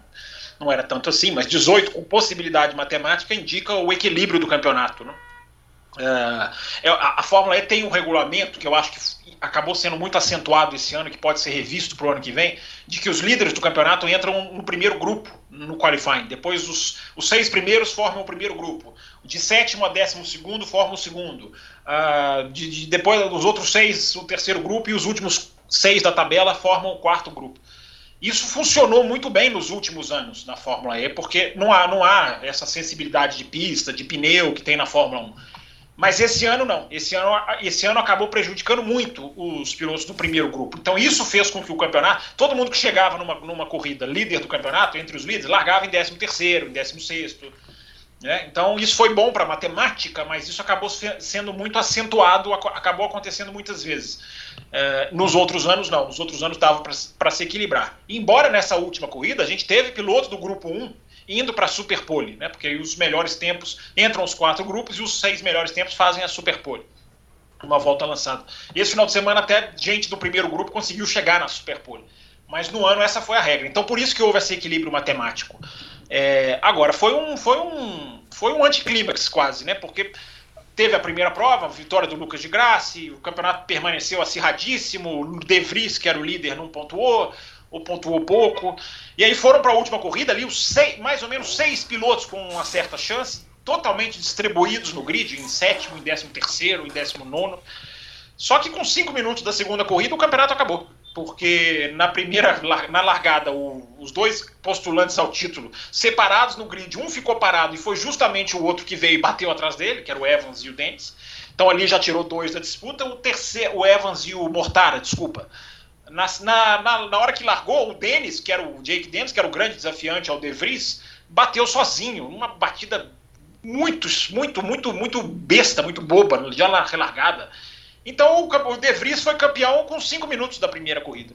não era tanto assim, mas 18 com possibilidade matemática indica o equilíbrio do campeonato. Né? É, a, a, Fórmula E tem um regulamento que eu acho que acabou sendo muito acentuado esse ano, que pode ser revisto para o ano que vem, de que os líderes do campeonato entram no primeiro grupo no qualifying. Depois os, os seis primeiros formam o primeiro grupo. De sétimo a décimo segundo formam o segundo. Uh, de, de, depois os outros seis, o terceiro grupo, e os últimos seis da tabela formam o quarto grupo. Isso funcionou muito bem nos últimos anos na Fórmula E, porque não há, não há essa sensibilidade de pista, de pneu que tem na Fórmula 1. Mas esse ano não. Esse ano, esse ano acabou prejudicando muito os pilotos do primeiro grupo. Então isso fez com que o campeonato, todo mundo que chegava numa, numa corrida líder do campeonato, entre os líderes, largava em 13 terceiro, em 16 sexto. Né? Então isso foi bom para a matemática, mas isso acabou sendo muito acentuado, acabou acontecendo muitas vezes. É, nos outros anos não, nos outros anos dava para se equilibrar. Embora nessa última corrida a gente teve piloto do grupo 1 indo para a Superpole, né? Porque os melhores tempos entram os quatro grupos e os seis melhores tempos fazem a Superpole. Uma volta lançada. Esse final de semana até gente do primeiro grupo conseguiu chegar na Superpole. Mas no ano essa foi a regra. Então por isso que houve esse equilíbrio matemático. É, agora, foi um, foi um, foi um anticlímax quase, né? Porque teve a primeira prova, a vitória do Lucas de Graça, o campeonato permaneceu acirradíssimo, o De Vries, que era o líder, não pontuou, ou pontuou pouco. E aí foram para a última corrida ali, os seis, mais ou menos seis pilotos com uma certa chance, totalmente distribuídos no grid, em sétimo, em décimo terceiro, em décimo nono. Só que com cinco minutos da segunda corrida o campeonato acabou. Porque na primeira, na largada, o, os dois postulantes ao título, separados no grid, um ficou parado e foi justamente o outro que veio e bateu atrás dele, que era o Evans e o Dennis. Então ali já tirou dois da disputa. O terceiro, o Evans e o Mortara, desculpa, Na, na, na, hora que largou, o Dennis, que era o Jake Dennis, que era o grande desafiante ao De Vries, bateu sozinho, uma batida muito, muito, muito, muito besta, muito boba, já na relargada. Então o, De Vries foi campeão com cinco minutos da primeira corrida.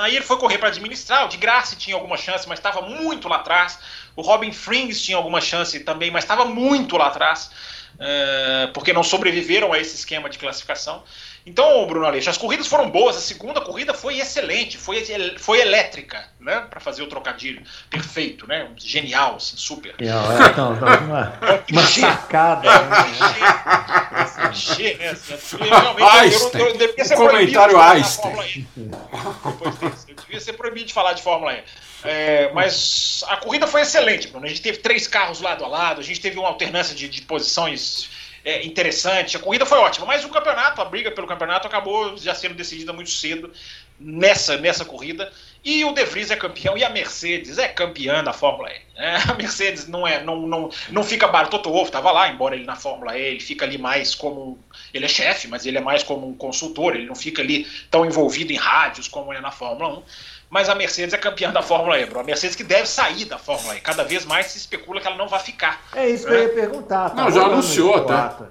Aí ele foi correr para administrar, o de Graça tinha alguma chance, mas estava muito lá atrás. O Robin Frings tinha alguma chance também, mas estava muito lá atrás, é, porque não sobreviveram a esse esquema de classificação. Então, Bruno Aleixo, as corridas foram boas, a segunda corrida foi excelente, foi, foi elétrica, né? Para fazer o trocadilho. Perfeito, né? Genial, assim, super. Não, é, não, não, uma, é uma sacada. É um né? Assim, Einstein. Eu, eu, eu devia ser comentário Einstein. Depois disso, eu devia ser proibido de falar de Fórmula E. É, mas a corrida foi excelente, Bruno. A gente teve três carros lado a lado, a gente teve uma alternância de, de posições é, interessante. A corrida foi ótima, mas o campeonato, a briga pelo campeonato acabou já sendo decidida muito cedo nessa, nessa corrida. E o De Vries é campeão e a Mercedes é campeã da Fórmula E. É, a Mercedes não é, não, não, não fica barato. Toto Wolff estava lá, embora ele na Fórmula E, ele fica ali mais como. Ele é chefe, mas ele é mais como um consultor, ele não fica ali tão envolvido em rádios como é na Fórmula 1 mas a Mercedes é campeã da Fórmula E, bro. A Mercedes que deve sair da Fórmula E. Cada vez mais se especula que ela não vai ficar. É isso que eu ia perguntar. Tá não, já anunciou até.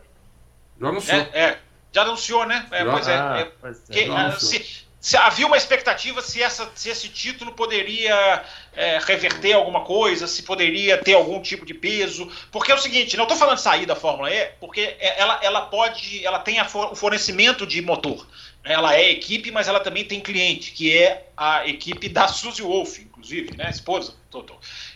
Já anunciou. É, é, já anunciou, né? É, já, pois é. Ah, é, que, ah, se, se, havia uma expectativa se, essa, se esse título poderia é, reverter alguma coisa, se poderia ter algum tipo de peso. Porque é o seguinte, não estou falando de sair da Fórmula E, porque ela, ela pode, ela tem a, o fornecimento de motor. Ela é equipe, mas ela também tem cliente, que é a equipe da Suzy Wolf, inclusive, né, esposa, Toto,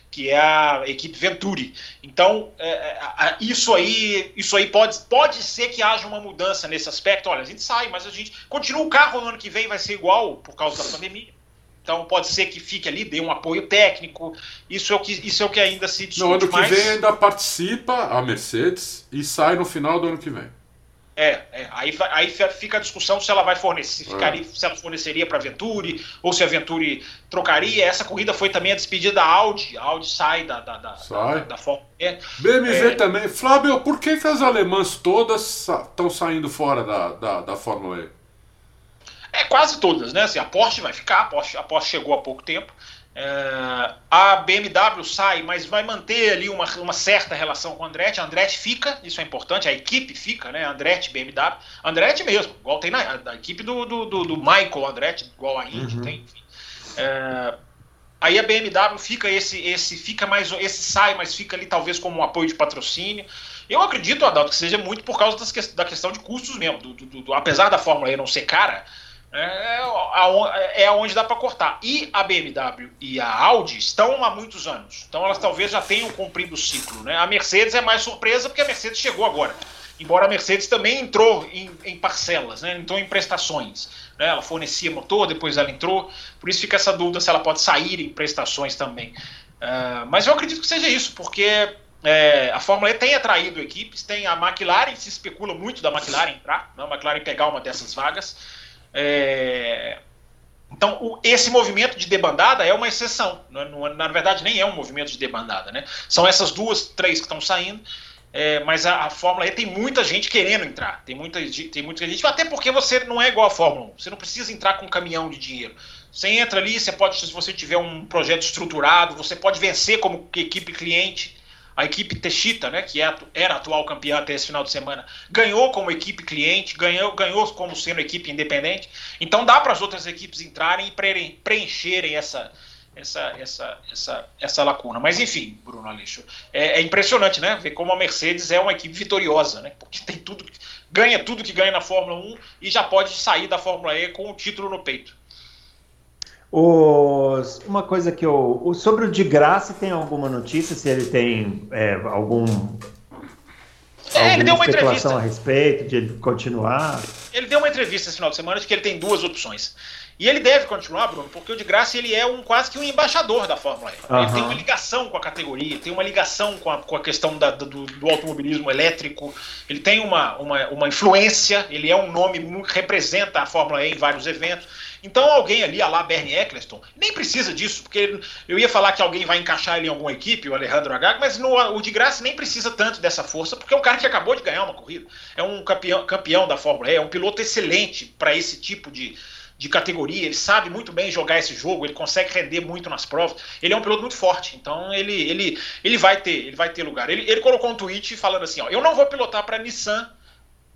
que é a equipe Venturi. Então, é, é, isso aí, isso aí pode, pode ser que haja uma mudança nesse aspecto. Olha, a gente sai, mas a gente continua o carro no ano que vem vai ser igual por causa da pandemia. Então pode ser que fique ali, dê um apoio técnico. Isso é o que, isso é o que ainda se discute. No ano que vem ainda participa a Mercedes e sai no final do ano que vem. É, é, aí, aí fica a discussão se ela vai fornecer, se, ficaria, se ela forneceria para a Venturi ou se a Venturi trocaria. Essa corrida foi também a despedida da Audi. A Audi sai da, da, da, sai. da, da Fórmula E. BMW é, também. Flávio, por que, que as alemãs todas estão saindo fora da, da, da Fórmula E? É, quase todas, né? Assim, a Porsche vai ficar, a Porsche, a Porsche chegou há pouco tempo. É, a BMW sai, mas vai manter ali uma, uma certa relação com a Andretti. A Andretti fica, isso é importante, a equipe fica, né? Andretti, BMW. Andretti mesmo, igual tem na a equipe do, do, do, do Michael Andretti, igual a Indy uhum. tem, enfim. É, aí a BMW fica esse, esse fica mais esse sai, mas fica ali talvez como um apoio de patrocínio. Eu acredito, Adalto, que seja muito por causa das, da questão de custos mesmo. Do, do, do, apesar da Fórmula E não ser cara, é, é onde dá para cortar. E a BMW e a Audi estão há muitos anos. Então elas talvez já tenham cumprido o ciclo. Né? A Mercedes é mais surpresa porque a Mercedes chegou agora. Embora a Mercedes também entrou em, em parcelas, né? entrou em prestações. Né? Ela fornecia motor, depois ela entrou. Por isso fica essa dúvida se ela pode sair em prestações também. Uh, mas eu acredito que seja isso, porque é, a Fórmula E tem atraído equipes, tem a McLaren, se especula muito da McLaren entrar, né? a McLaren pegar uma dessas vagas. É... Então, o, esse movimento de debandada é uma exceção. Não, é, não, na verdade, nem é um movimento de debandada. Né? São essas duas, três que estão saindo. É, mas a, a, Fórmula E tem muita gente querendo entrar. Tem muita, tem muita gente. Até porque você não é igual a Fórmula 1. Você não precisa entrar com um caminhão de dinheiro. Você entra ali, você pode, se você tiver um projeto estruturado, você pode vencer como equipe cliente. A equipe Techita, né, que é, era atual campeã até esse final de semana, ganhou como equipe cliente, ganhou, ganhou como sendo equipe independente. Então dá para as outras equipes entrarem e preencherem essa, essa, essa, essa, essa lacuna. Mas enfim, Bruno Aleixo, é, é, impressionante, né? Ver como a Mercedes é uma equipe vitoriosa, né? Porque tem tudo, ganha tudo que ganha na Fórmula 1 e já pode sair da Fórmula E com o título no peito. Os, uma coisa que eu. Sobre o de graça, tem alguma notícia? Se ele tem é, algum. É, ele deu uma entrevista a respeito de ele continuar. Ele deu uma entrevista esse final de semana de que ele tem duas opções. E ele deve continuar, Bruno, porque o de graça ele é um quase que um embaixador da Fórmula E. Uhum. Ele tem uma ligação com a categoria, tem uma ligação com a, com a questão da, do, do, automobilismo elétrico, ele tem uma, uma, uma influência, ele é um nome que representa a Fórmula E em vários eventos. Então alguém ali, a lá Bernie Eccleston, nem precisa disso, porque eu ia falar que alguém vai encaixar ele em alguma equipe, o Alejandro Agag, mas no, o de graça nem precisa tanto dessa força, porque é um cara que acabou de ganhar uma corrida. É um campeão, campeão da Fórmula E, é um piloto excelente para esse tipo de, de categoria, ele sabe muito bem jogar esse jogo, ele consegue render muito nas provas. Ele é um piloto muito forte, então ele, ele, ele vai ter, ele vai ter lugar. Ele, ele colocou um tweet falando assim, ó, eu não vou pilotar para Nissan,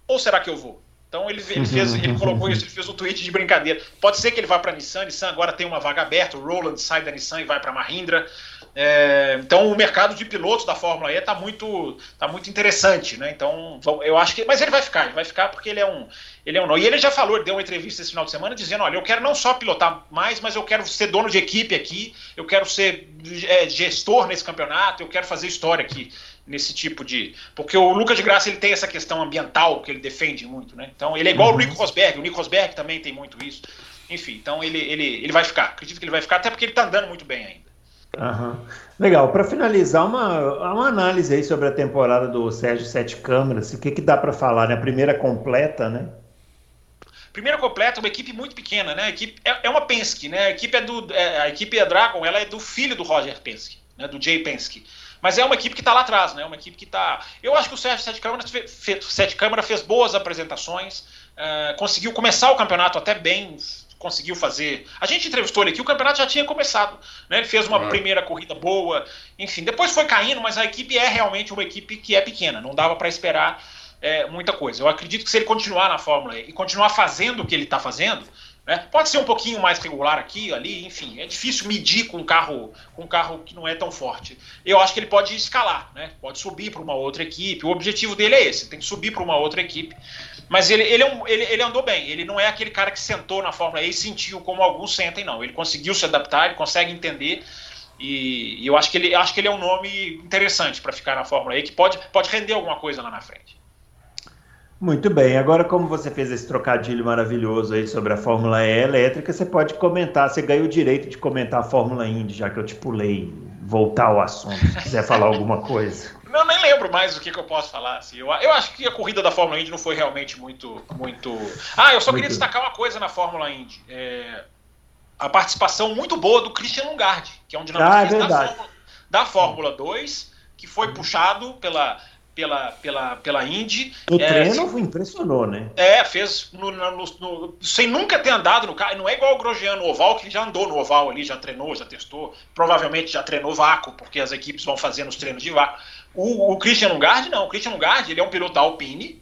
ou será que eu vou? Então ele, ele, fez, ele colocou isso, ele fez um tweet de brincadeira. Pode ser que ele vá para a Nissan, Nissan agora tem uma vaga aberta, o Roland sai da Nissan e vai para a Mahindra. É, então o mercado de pilotos da Fórmula E está muito, tá muito interessante, né? Então eu acho que, mas ele vai ficar, ele vai ficar porque ele é um, ele é um. E ele já falou, ele deu uma entrevista esse final de semana dizendo, olha, eu quero não só pilotar mais, mas eu quero ser dono de equipe aqui, eu quero ser é, gestor nesse campeonato, eu quero fazer história aqui nesse tipo de. Porque o Lucas de Graça ele tem essa questão ambiental que ele defende muito, né? Então ele é igual uhum. o Nico Rosberg, o Nico Rosberg também tem muito isso. Enfim, então ele, ele, ele vai ficar. Acredito que ele vai ficar, até porque ele está andando muito bem ainda. Uhum. Legal. Para finalizar, uma, uma análise aí sobre a temporada do Sérgio Sete Câmeras. O que, que dá para falar, né? A primeira completa, né? Primeira completa, uma equipe muito pequena, né? A equipe, é, é uma Penske, né? A equipe é do. É, a equipe é Dragon, ela é do filho do Roger Penske, né? Do Jay Penske. Mas é uma equipe que está lá atrás, né? Uma equipe que está. Eu acho que o Sérgio Sete Câmara, Sete Câmara fez boas apresentações, uh, conseguiu começar o campeonato até bem, conseguiu fazer. A gente entrevistou ele aqui, o campeonato já tinha começado, né? Ele fez uma primeira corrida boa, enfim. Depois foi caindo, mas a equipe é realmente uma equipe que é pequena, não dava para esperar é, muita coisa. Eu acredito que se ele continuar na Fórmula E e continuar fazendo o que ele está fazendo né? Pode ser um pouquinho mais regular aqui, ali, enfim, é difícil medir com um carro, com um carro que não é tão forte. Eu acho que ele pode escalar, né? pode subir para uma outra equipe. O objetivo dele é esse, tem que subir para uma outra equipe. Mas ele, ele, é um, ele, ele andou bem, ele não é aquele cara que sentou na Fórmula E e sentiu como alguns sentem, não. Ele conseguiu se adaptar, ele consegue entender. E, e eu acho que ele acho que ele é um nome interessante para ficar na Fórmula E, que pode, pode render alguma coisa lá na frente. Muito bem, agora como você fez esse trocadilho maravilhoso aí sobre a Fórmula E elétrica, você pode comentar, você ganha o direito de comentar a Fórmula Indy, já que eu te pulei, voltar ao assunto, se quiser falar alguma coisa. Não, nem lembro mais o que, que eu posso falar. Assim. Eu, eu, acho que a corrida da Fórmula Indy não foi realmente muito. muito... Ah, eu só muito... queria destacar uma coisa na Fórmula Indy. É... A participação muito boa do Christian Lungard, que é um dinamista ah, é da, Fórmula, da Fórmula 2, que foi puxado pela pela, pela, pela Indy. O é, treino assim, impressionou, né? É, fez no, no, no, sem nunca ter andado no carro. Não é igual o Grosjean no oval, que já andou no oval ali, já treinou, já testou. Provavelmente já treinou vácuo, porque as equipes vão fazendo os treinos de vácuo. O, o Christian Lungard, não. O Christian Lungard, ele é um piloto da Alpine.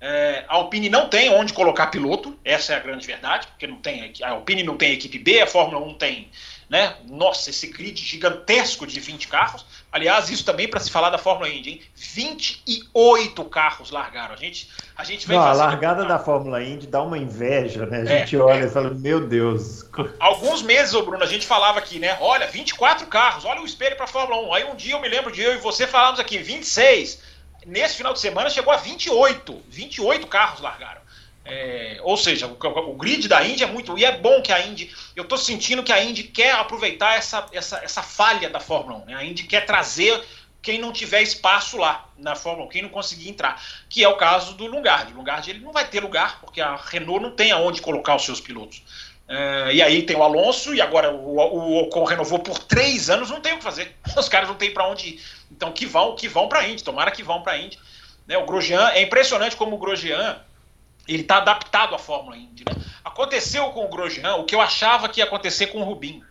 É, a Alpine não tem onde colocar piloto, essa é a grande verdade, porque não tem, a Alpine não tem equipe B, a Fórmula 1 tem né? Nossa, esse grid gigantesco de 20 carros. Aliás, isso também para se falar da Fórmula Indy, hein? 28 carros largaram. A gente, a gente vem Não, A largada da Fórmula Indy dá uma inveja, né? A é, gente é, olha é. e fala, meu Deus. Alguns meses, ô Bruno, a gente falava aqui, né? Olha, 24 carros, olha o espelho para a Fórmula 1. Aí um dia eu me lembro de eu e você falamos aqui, 26. Nesse final de semana chegou a 28. 28 carros largaram. É, ou seja, o, o, grid da Indy é muito. E é bom que a Indy. Eu estou sentindo que a Indy quer aproveitar essa, essa, essa falha da Fórmula 1. Né? A Indy quer trazer quem não tiver espaço lá na Fórmula 1, quem não conseguir entrar. Que é o caso do Lungard. O Lungard ele não vai ter lugar, porque a Renault não tem aonde colocar os seus pilotos. É, e aí tem o Alonso, e agora o, o Ocon renovou por três anos, não tem o que fazer. Os caras não têm para onde ir. Então que vão, que vão para a Indy, tomara que vão para a Indy. Né, o Grosjean, é impressionante como o Grosjean ele está adaptado à Fórmula Indy. Né? Aconteceu com o Grosjean o que eu achava que ia acontecer com o Rubinho.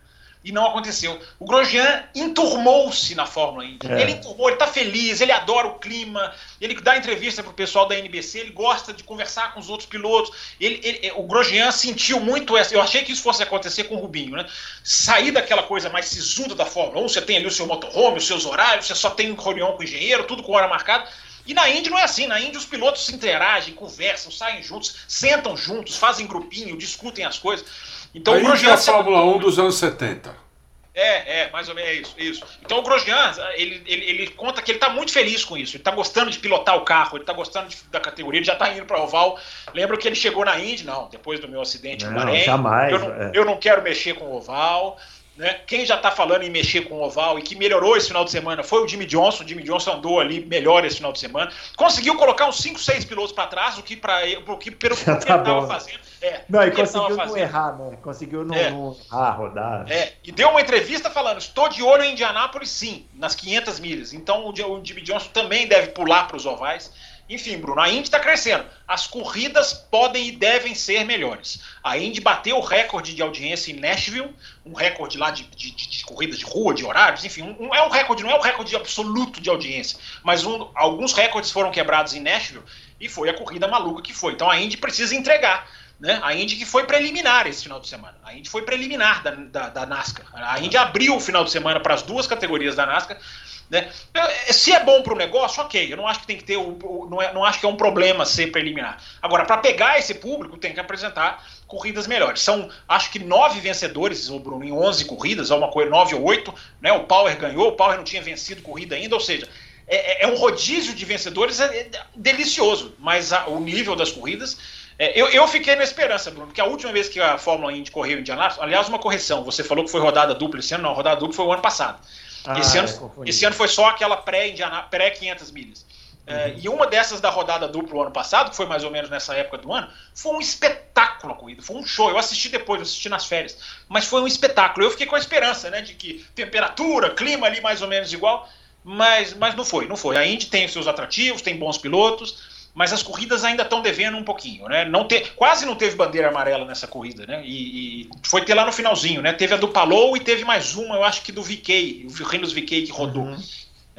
E não aconteceu. O Grosjean enturmou-se na Fórmula Indy. É. Ele enturmou, ele está feliz, ele adora o clima, ele dá entrevista para o pessoal da NBC, ele gosta de conversar com os outros pilotos. Ele, ele, o Grosjean sentiu muito essa. Eu achei que isso fosse acontecer com o Rubinho, né? Sair daquela coisa mais sisuda da Fórmula 1, você tem ali o seu motorhome, os seus horários, você só tem um reunião com o engenheiro, tudo com hora marcada. E na Indy não é assim. Na Indy os pilotos se interagem, conversam, saem juntos, sentam juntos, fazem grupinho, discutem as coisas. Então a o Grosjean. É a Fórmula 1 dos anos 70. É, é, mais ou menos é isso, isso. Então o Grosjean, ele, ele, ele conta que ele está muito feliz com isso. Ele está gostando de pilotar o carro, ele está gostando de, da categoria, ele já está indo para oval. Lembro que ele chegou na Indy, não, depois do meu acidente não, no Bahrein. Jamais. Eu não, é. eu não quero mexer com o oval. Né? Quem já está falando em mexer com o oval e que melhorou esse final de semana foi o Jimmy Johnson. O Jimmy Johnson andou ali melhor esse final de semana. Conseguiu colocar uns 5, 6 pilotos para trás, o que, para o que pelo que ele estava fazendo É, não, e conseguiu não errar, né? Conseguiu não, é. não errar, rodar. É, e deu uma entrevista falando: estou de olho em Indianápolis, sim, nas 500 milhas. Então o Jimmy Johnson também deve pular para os ovais. Enfim, Bruno, a Indy está crescendo. As corridas podem e devem ser melhores. A Indy bateu o recorde de audiência em Nashville, um recorde lá de, de, de, de corridas de rua, de horários, enfim, um, um, é um recorde, não é um recorde absoluto de audiência, mas um, alguns recordes foram quebrados em Nashville e foi a corrida maluca que foi. Então a Indy precisa entregar. Né? A Indy que foi preliminar esse final de semana. A Indy foi preliminar da, da, da NASCAR. A Indy abriu o final de semana para as duas categorias da NASCAR né? É, se é bom para o negócio, ok. Eu não acho que tem que ter, não, é, não acho que é um problema ser preliminar. Agora, para pegar esse público, tem que apresentar corridas melhores. São, acho que nove vencedores, o Bruno, em 11 corridas, ou uma coisa, nove ou oito. Né? O Power ganhou, o Power não tinha vencido corrida ainda, ou seja, é, é, é um rodízio de vencedores é, delicioso, mas a, o nível das corridas. Eu, eu fiquei na esperança, Bruno, que a última vez que a Fórmula Indy correu em Indianápolis, aliás, uma correção, você falou que foi rodada dupla esse ano, não, rodada dupla foi o ano passado. Ah, esse, ano, é, esse ano foi só aquela pré-500 pré milhas. É, uhum. É, e uma dessas da rodada dupla ano passado, que foi mais ou menos nessa época do ano, foi um espetáculo a corrida, foi um show. Eu assisti depois, eu assisti nas férias, mas foi um espetáculo. Eu fiquei com a esperança, né, de que temperatura, clima ali mais ou menos igual, mas, mas não foi, não foi. A Indy tem os seus atrativos, tem bons pilotos, mas as corridas ainda estão devendo um pouquinho, né? Não te, quase não teve bandeira amarela nessa corrida, né? E, e, foi ter lá no finalzinho, né? Teve a do Palou e teve mais uma, eu acho que do VK, o Rinos VK que rodou. Uhum.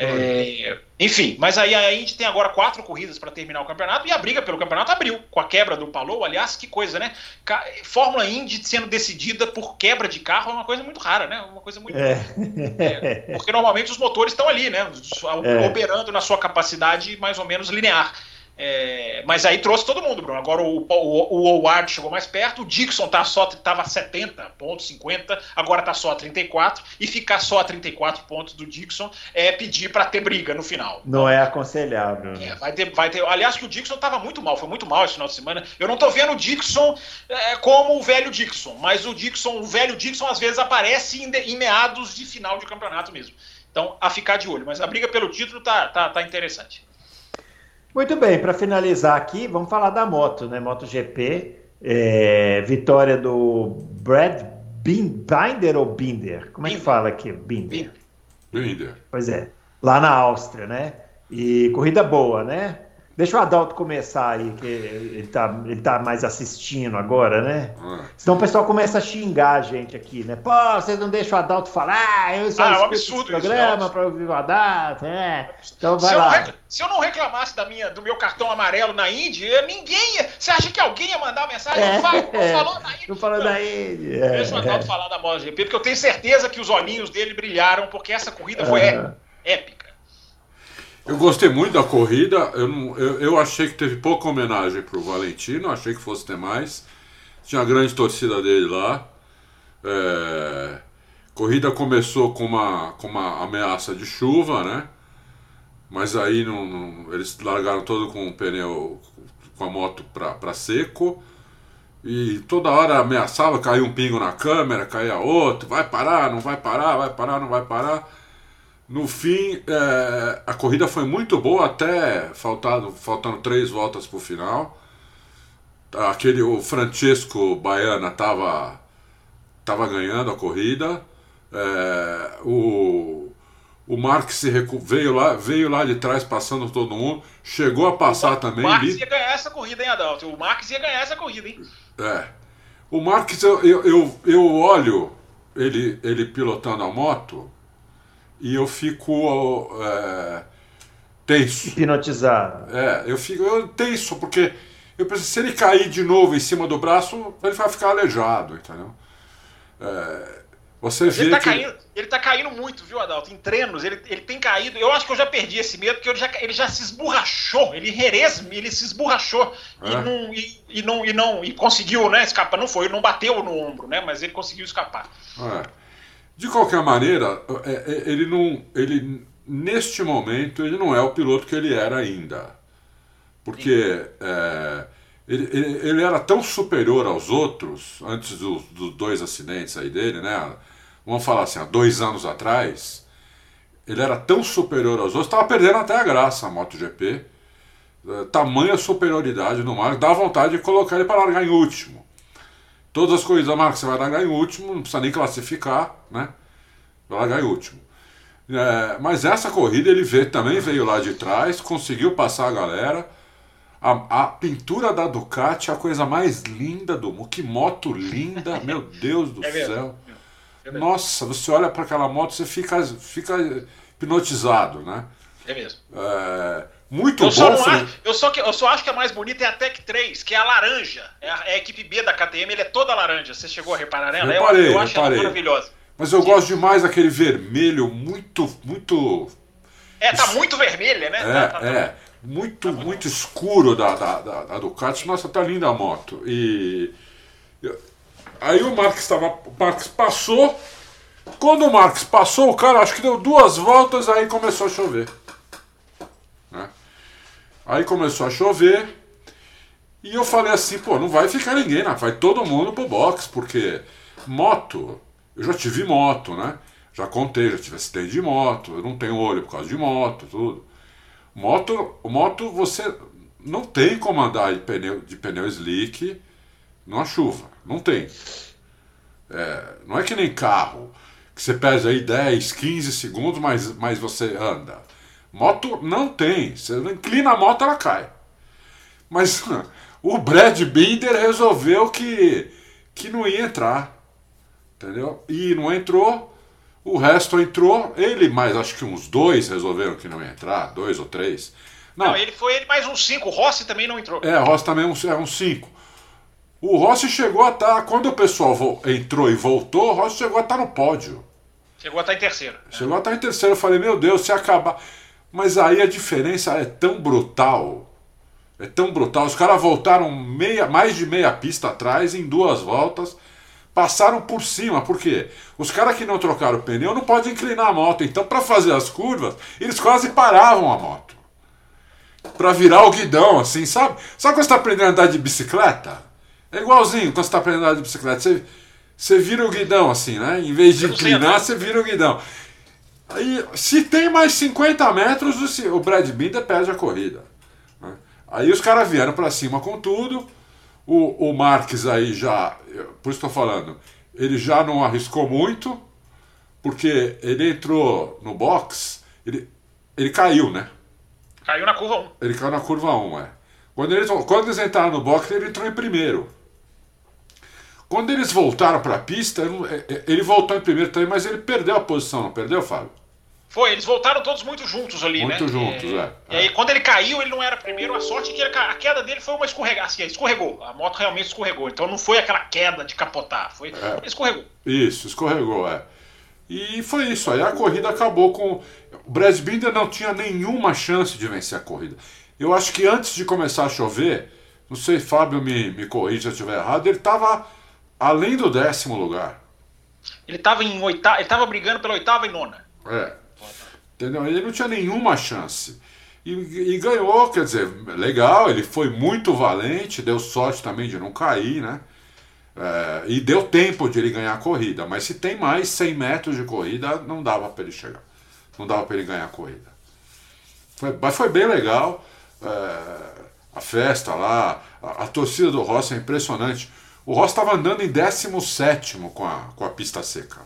É, enfim, mas aí a gente tem agora quatro corridas para terminar o campeonato e a briga pelo campeonato abriu com a quebra do Palou. Aliás, que coisa, né? Fórmula Indy sendo decidida por quebra de carro é uma coisa muito rara, né? Uma coisa muito. É. É, porque normalmente os motores estão ali, né? É. Operando na sua capacidade mais ou menos linear. É, mas aí trouxe todo mundo, Bruno. Agora o, o, o Howard chegou mais perto, o Dixon tá só estava a 70 pontos, 50, agora está só a 34, e ficar só a 34 pontos do Dixon é pedir para ter briga no final. Não é aconselhável. É, vai ter, vai ter. Aliás, que o Dixon estava muito mal, foi muito mal esse final de semana. Eu não estou vendo o Dixon é, como o velho Dixon, mas o Dixon, o velho Dixon, às vezes aparece em, em meados de final de campeonato mesmo. Então, a ficar de olho. Mas a briga pelo título tá, tá, tá interessante. Muito bem, para finalizar aqui, vamos falar da moto, né? MotoGP, é, vitória do Brad Binder ou Binder? Como é que fala aqui? Binder. Binder. Pois é, lá na Áustria, né? E corrida boa, né? Deixa o Adalto começar aí, que ele tá, ele tá mais assistindo agora, né? Ah. Senão o pessoal começa a xingar a gente aqui, né? Pô, vocês não deixam o Adalto falar, eu só ah, é um absurdo programa para ouvir o Adalto, é. Então vai se lá. Eu se eu não reclamasse da minha, do meu cartão amarelo na Indy, ninguém ia. Você acha que alguém ia mandar mensagem? É, não, não falou da Indy. Não falou da Indy. É, Deixa o Adalto falar da MotoGP, porque eu tenho certeza que os olhinhos dele brilharam, porque essa corrida foi épica. Eu gostei muito da corrida. Eu, não, eu, eu achei que teve pouca homenagem para o Valentino, achei que fosse ter mais. Tinha a grande torcida dele lá. É, corrida começou com uma, com uma ameaça de chuva, né? Mas aí não, não, eles largaram todo com o pneu, com a moto para seco. E toda hora ameaçava, caía um pingo na câmera, caía outro, vai parar, não vai parar, vai parar, não vai parar. No fim, é, a corrida foi muito boa até faltando, faltando três voltas para o final. Aquele, o Francesco Baiana estava tava ganhando a corrida. É, o, o recu... veio, lá, veio lá de trás passando todo mundo. Chegou a passar o também. O Marques ia ganhar essa corrida, hein, Adalto? O Marques ia ganhar essa corrida, hein? É. O Marques, eu, eu, eu, eu olho ele, ele pilotando a moto e eu fico é, tenso. Hipnotizado. É, eu fico eu tenso, porque eu penso, se ele cair de novo em cima do braço, ele vai ficar aleijado, entendeu? É, você vê ele tá que... Caindo, ele tá caindo muito, viu, Adalto? Em treinos, ele, ele tem caído. Eu acho que eu já perdi esse medo, porque ele já, ele já se esborrachou, ele reresme, ele se esborrachou é. e, não, e, e, não, e não e conseguiu, né, escapar. Não foi, não bateu no ombro, né? Mas ele conseguiu escapar. É. De qualquer maneira, é, é, ele não. Ele, neste momento, ele não é o piloto que ele era ainda. Porque é, ele, ele, ele, era tão superior aos outros, antes dos, dois acidentes aí dele, né? Vamos falar assim, há dois anos atrás, ele era tão superior aos outros, estava perdendo até a graça a MotoGP. Tamanha superioridade no mar, dá vontade de colocar ele para largar em último. Todas as corridas da marca você vai largar em último, não precisa nem classificar, né? Vai largar em último. É, mas essa corrida ele veio, também veio lá de trás, conseguiu passar a galera. A, a, pintura da Ducati é a coisa mais linda do mundo. Que moto linda, meu Deus do é céu. É Nossa, você olha para aquela moto, você fica, fica hipnotizado, né? É mesmo. É, muito eu bom. Só acho, eu, só que, eu só acho que a mais bonita é a Tech 3, que é a laranja. É a, é a equipe B da KTM, ele é toda laranja. Você chegou a reparar nela? Reparei, eu, eu acho reparei. ela maravilhosa. Mas eu Sim. gosto demais daquele vermelho muito, muito. É, tá muito vermelha, né? É, tá, tá, tá. é. Muito, tá muito escuro da, da, da, da, Ducati. Nossa, tá linda a moto. E. Aí o Marques estava. O Marques passou. Quando o Marques passou, o cara acho que deu duas voltas, aí começou a chover. Aí começou a chover. E eu falei assim, pô, não vai ficar ninguém, né? vai todo mundo pro box, porque moto eu já tive moto, né? Já contei, já tive acidente de moto, eu não tenho olho por causa de moto, tudo. Moto, moto você não tem como andar de pneu, de pneu slick numa chuva. Não tem. É, não é que nem carro, que você perde aí 10, 15 segundos, mas, mas você anda. Moto não tem. Você inclina a moto, ela cai. Mas o Brad Binder resolveu que, que não ia entrar. Entendeu? E não entrou, o resto entrou. Ele, mais acho que uns dois resolveram que não ia entrar, dois ou três. Não, não ele foi ele mais uns cinco. O Rossi também não entrou. É, o Rossi também é uns é um cinco. O Rossi chegou a estar. Tá, quando o pessoal entrou e voltou, o Rossi chegou a estar tá no pódio. Chegou a estar tá em terceiro. Chegou a estar em terceiro. Eu falei, meu Deus, se acabar. Mas aí a diferença é tão brutal. É tão brutal. Os caras voltaram meia, mais de meia pista atrás em duas voltas passaram por cima, porque os caras que não trocaram o pneu não podem inclinar a moto, então para fazer as curvas, eles quase paravam a moto. Para virar o guidão, assim, sabe? Sabe quando você está aprendendo a andar de bicicleta? É igualzinho quando você está aprendendo a andar de bicicleta. Você, você vira o guidão, assim, né? Em vez de inclinar, você vira o guidão. Aí, se tem mais 50 metros, o Brad Binder perde a corrida. Né? Aí os caras vieram para cima com tudo. O, o Marques aí já, por isso estou falando, ele já não arriscou muito, porque ele entrou no box, ele, ele caiu, né? Caiu na curva 1. Ele caiu na curva 1, é. Quando eles, quando eles entraram no box, ele entrou em primeiro. Quando eles voltaram para a pista, ele voltou em primeiro também, mas ele perdeu a posição, não perdeu, Fábio? Foi, eles voltaram todos muito juntos ali, muito né? Muito juntos, é. E aí, quando ele caiu, ele não era primeiro. A sorte é que ele, a queda dele foi uma escorregada. Assim, escorregou. A moto realmente escorregou. Então não foi aquela queda de capotar. Foi, é. escorregou. Isso, escorregou, é. E foi isso. Aí a corrida acabou com. O Brad Binder não tinha nenhuma chance de vencer a corrida. Eu acho que antes de começar a chover, não sei, Fábio me, me corrija se eu estiver errado, ele estava além do décimo lugar. Ele estava em oitava, ele estava brigando pela oitava e nona. É. Entendeu? Ele não tinha nenhuma chance. E, e, ganhou, quer dizer, legal, ele foi muito valente, deu sorte também de não cair, né? É, e deu tempo de ele ganhar a corrida, mas se tem mais 100 metros de corrida, não dava para ele chegar. Não dava para ele ganhar a corrida. Foi, mas foi bem legal. É, a festa lá, a, a, torcida do Rossi é impressionante. O Rossi estava andando em 17 com a, com a pista seca.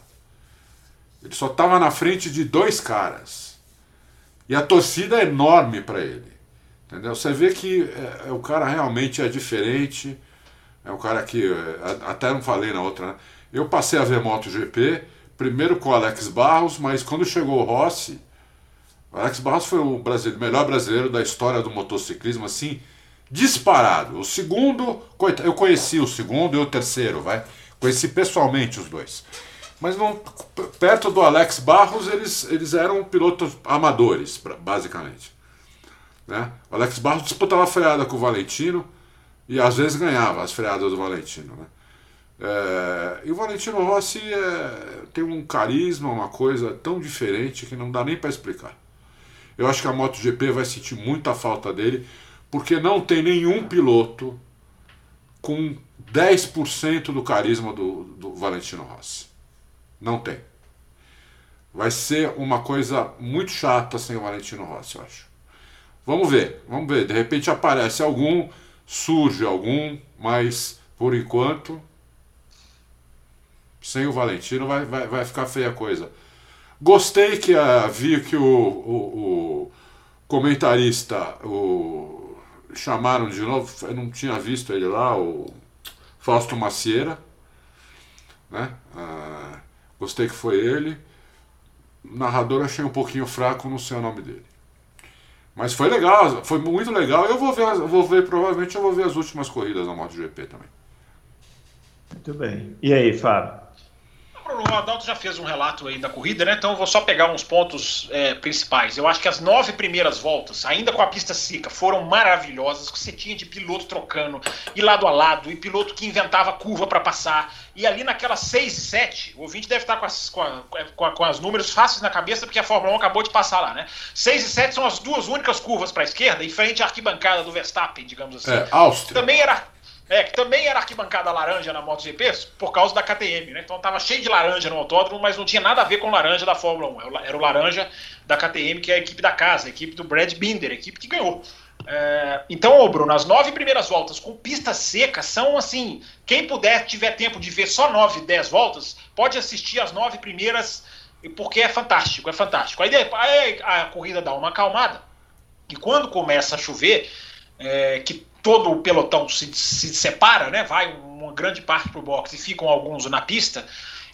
Ele só estava na frente de dois caras. E a torcida é enorme para ele. Entendeu? Você vê que é, é, o cara realmente é diferente. É um cara que. É, até não falei na outra, né? Eu passei a ver MotoGP, primeiro com o Alex Barros, mas quando chegou o Rossi. O Alex Barros foi o brasileiro, melhor brasileiro da história do motociclismo, assim, disparado. O segundo, eu conheci o segundo e o terceiro, vai. Conheci pessoalmente os dois. Mas não, perto do Alex Barros, eles, eles eram pilotos amadores, basicamente. Né? O Alex Barros disputava freada com o Valentino e às vezes ganhava as freadas do Valentino. Né? É, e o Valentino Rossi é, tem um carisma, uma coisa tão diferente que não dá nem para explicar. Eu acho que a MotoGP vai sentir muita falta dele, porque não tem nenhum piloto com 10% do carisma do, do Valentino Rossi. Não tem. Vai ser uma coisa muito chata sem o Valentino Rossi, eu acho. Vamos ver, vamos ver. De repente aparece algum, surge algum, mas por enquanto Sem o Valentino vai, vai, vai ficar feia a coisa. Gostei que a, vi que o, o, o comentarista, o, chamaram de novo, eu não tinha visto ele lá, o Fausto Macieira. Né? Ah, gostei que foi ele. O narrador achei um pouquinho fraco, não sei o nome dele. Mas foi legal, foi muito legal. Eu vou ver, eu vou ver, provavelmente eu vou ver as últimas corridas da MotoGP também. Muito bem. E aí, Fábio? O Adalto já fez um relato aí da corrida, né? Então eu vou só pegar uns pontos é, principais. Eu acho que as nove primeiras voltas, ainda com a pista seca, foram maravilhosas. Você tinha de piloto trocando, e lado a lado, e piloto que inventava curva para passar. E ali naquelas seis e sete, o ouvinte deve estar com as, com, a, com, a, com as números fáceis na cabeça, porque a Fórmula 1 acabou de passar lá, né? Seis e sete são as duas únicas curvas para a esquerda, em frente à arquibancada do Verstappen, digamos assim. É, Áustria. Também era é, que também era arquibancada laranja na MotoGP por causa da KTM, né? Então tava cheio de laranja no autódromo, mas não tinha nada a ver com laranja da Fórmula 1. Era o laranja da KTM, que é a equipe da casa, a equipe do Brad Binder, a equipe que ganhou. É, então, ô Bruno, as nove primeiras voltas com pista seca são assim. Quem puder, tiver tempo de ver só nove, dez voltas, pode assistir as nove primeiras, porque é fantástico, é fantástico. Aí, aí a corrida dá uma acalmada, e quando começa a chover, é, que todo o pelotão se, se separa, né? Vai uma grande parte para o box e ficam alguns na pista.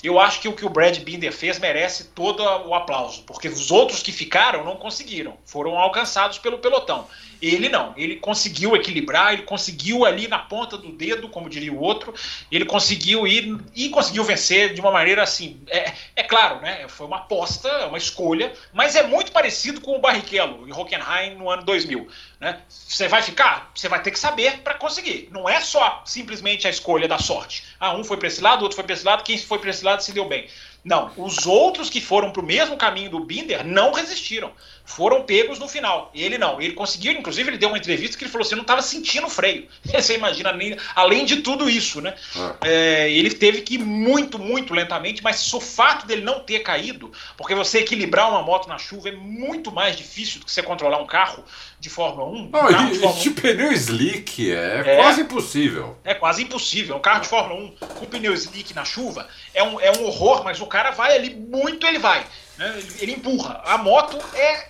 Eu acho que o que o Brad Binder fez merece todo o aplauso, porque os outros que ficaram não conseguiram, foram alcançados pelo pelotão. Ele não, ele conseguiu equilibrar, ele conseguiu ali na ponta do dedo, como diria o outro, ele conseguiu ir e conseguiu vencer de uma maneira assim. É, é claro, né? Foi uma aposta, uma escolha, mas é muito parecido com o Barrichello em Hockenheim no ano 2000. Né? Você vai ficar? Você vai ter que saber para conseguir. Não é só simplesmente a escolha da sorte. Ah, um foi para esse lado, outro foi para esse lado, quem foi para esse lado se deu bem. Não, os outros que foram para o mesmo caminho do Binder não resistiram foram pegos no final. Ele não. Ele conseguiu, inclusive, ele deu uma entrevista que ele falou assim: não estava sentindo freio. Você imagina, além de tudo isso, né? É. É, ele teve que ir muito, muito lentamente, mas o fato dele não ter caído, porque você equilibrar uma moto na chuva é muito mais difícil do que você controlar um carro de Fórmula 1. Não, um de, de, Fórmula de pneu slick é, é, quase impossível. É quase impossível. Um carro de Fórmula 1 com pneu slick na chuva é um, é um horror, mas o cara vai ali muito, ele vai. Né? Ele empurra. A moto é,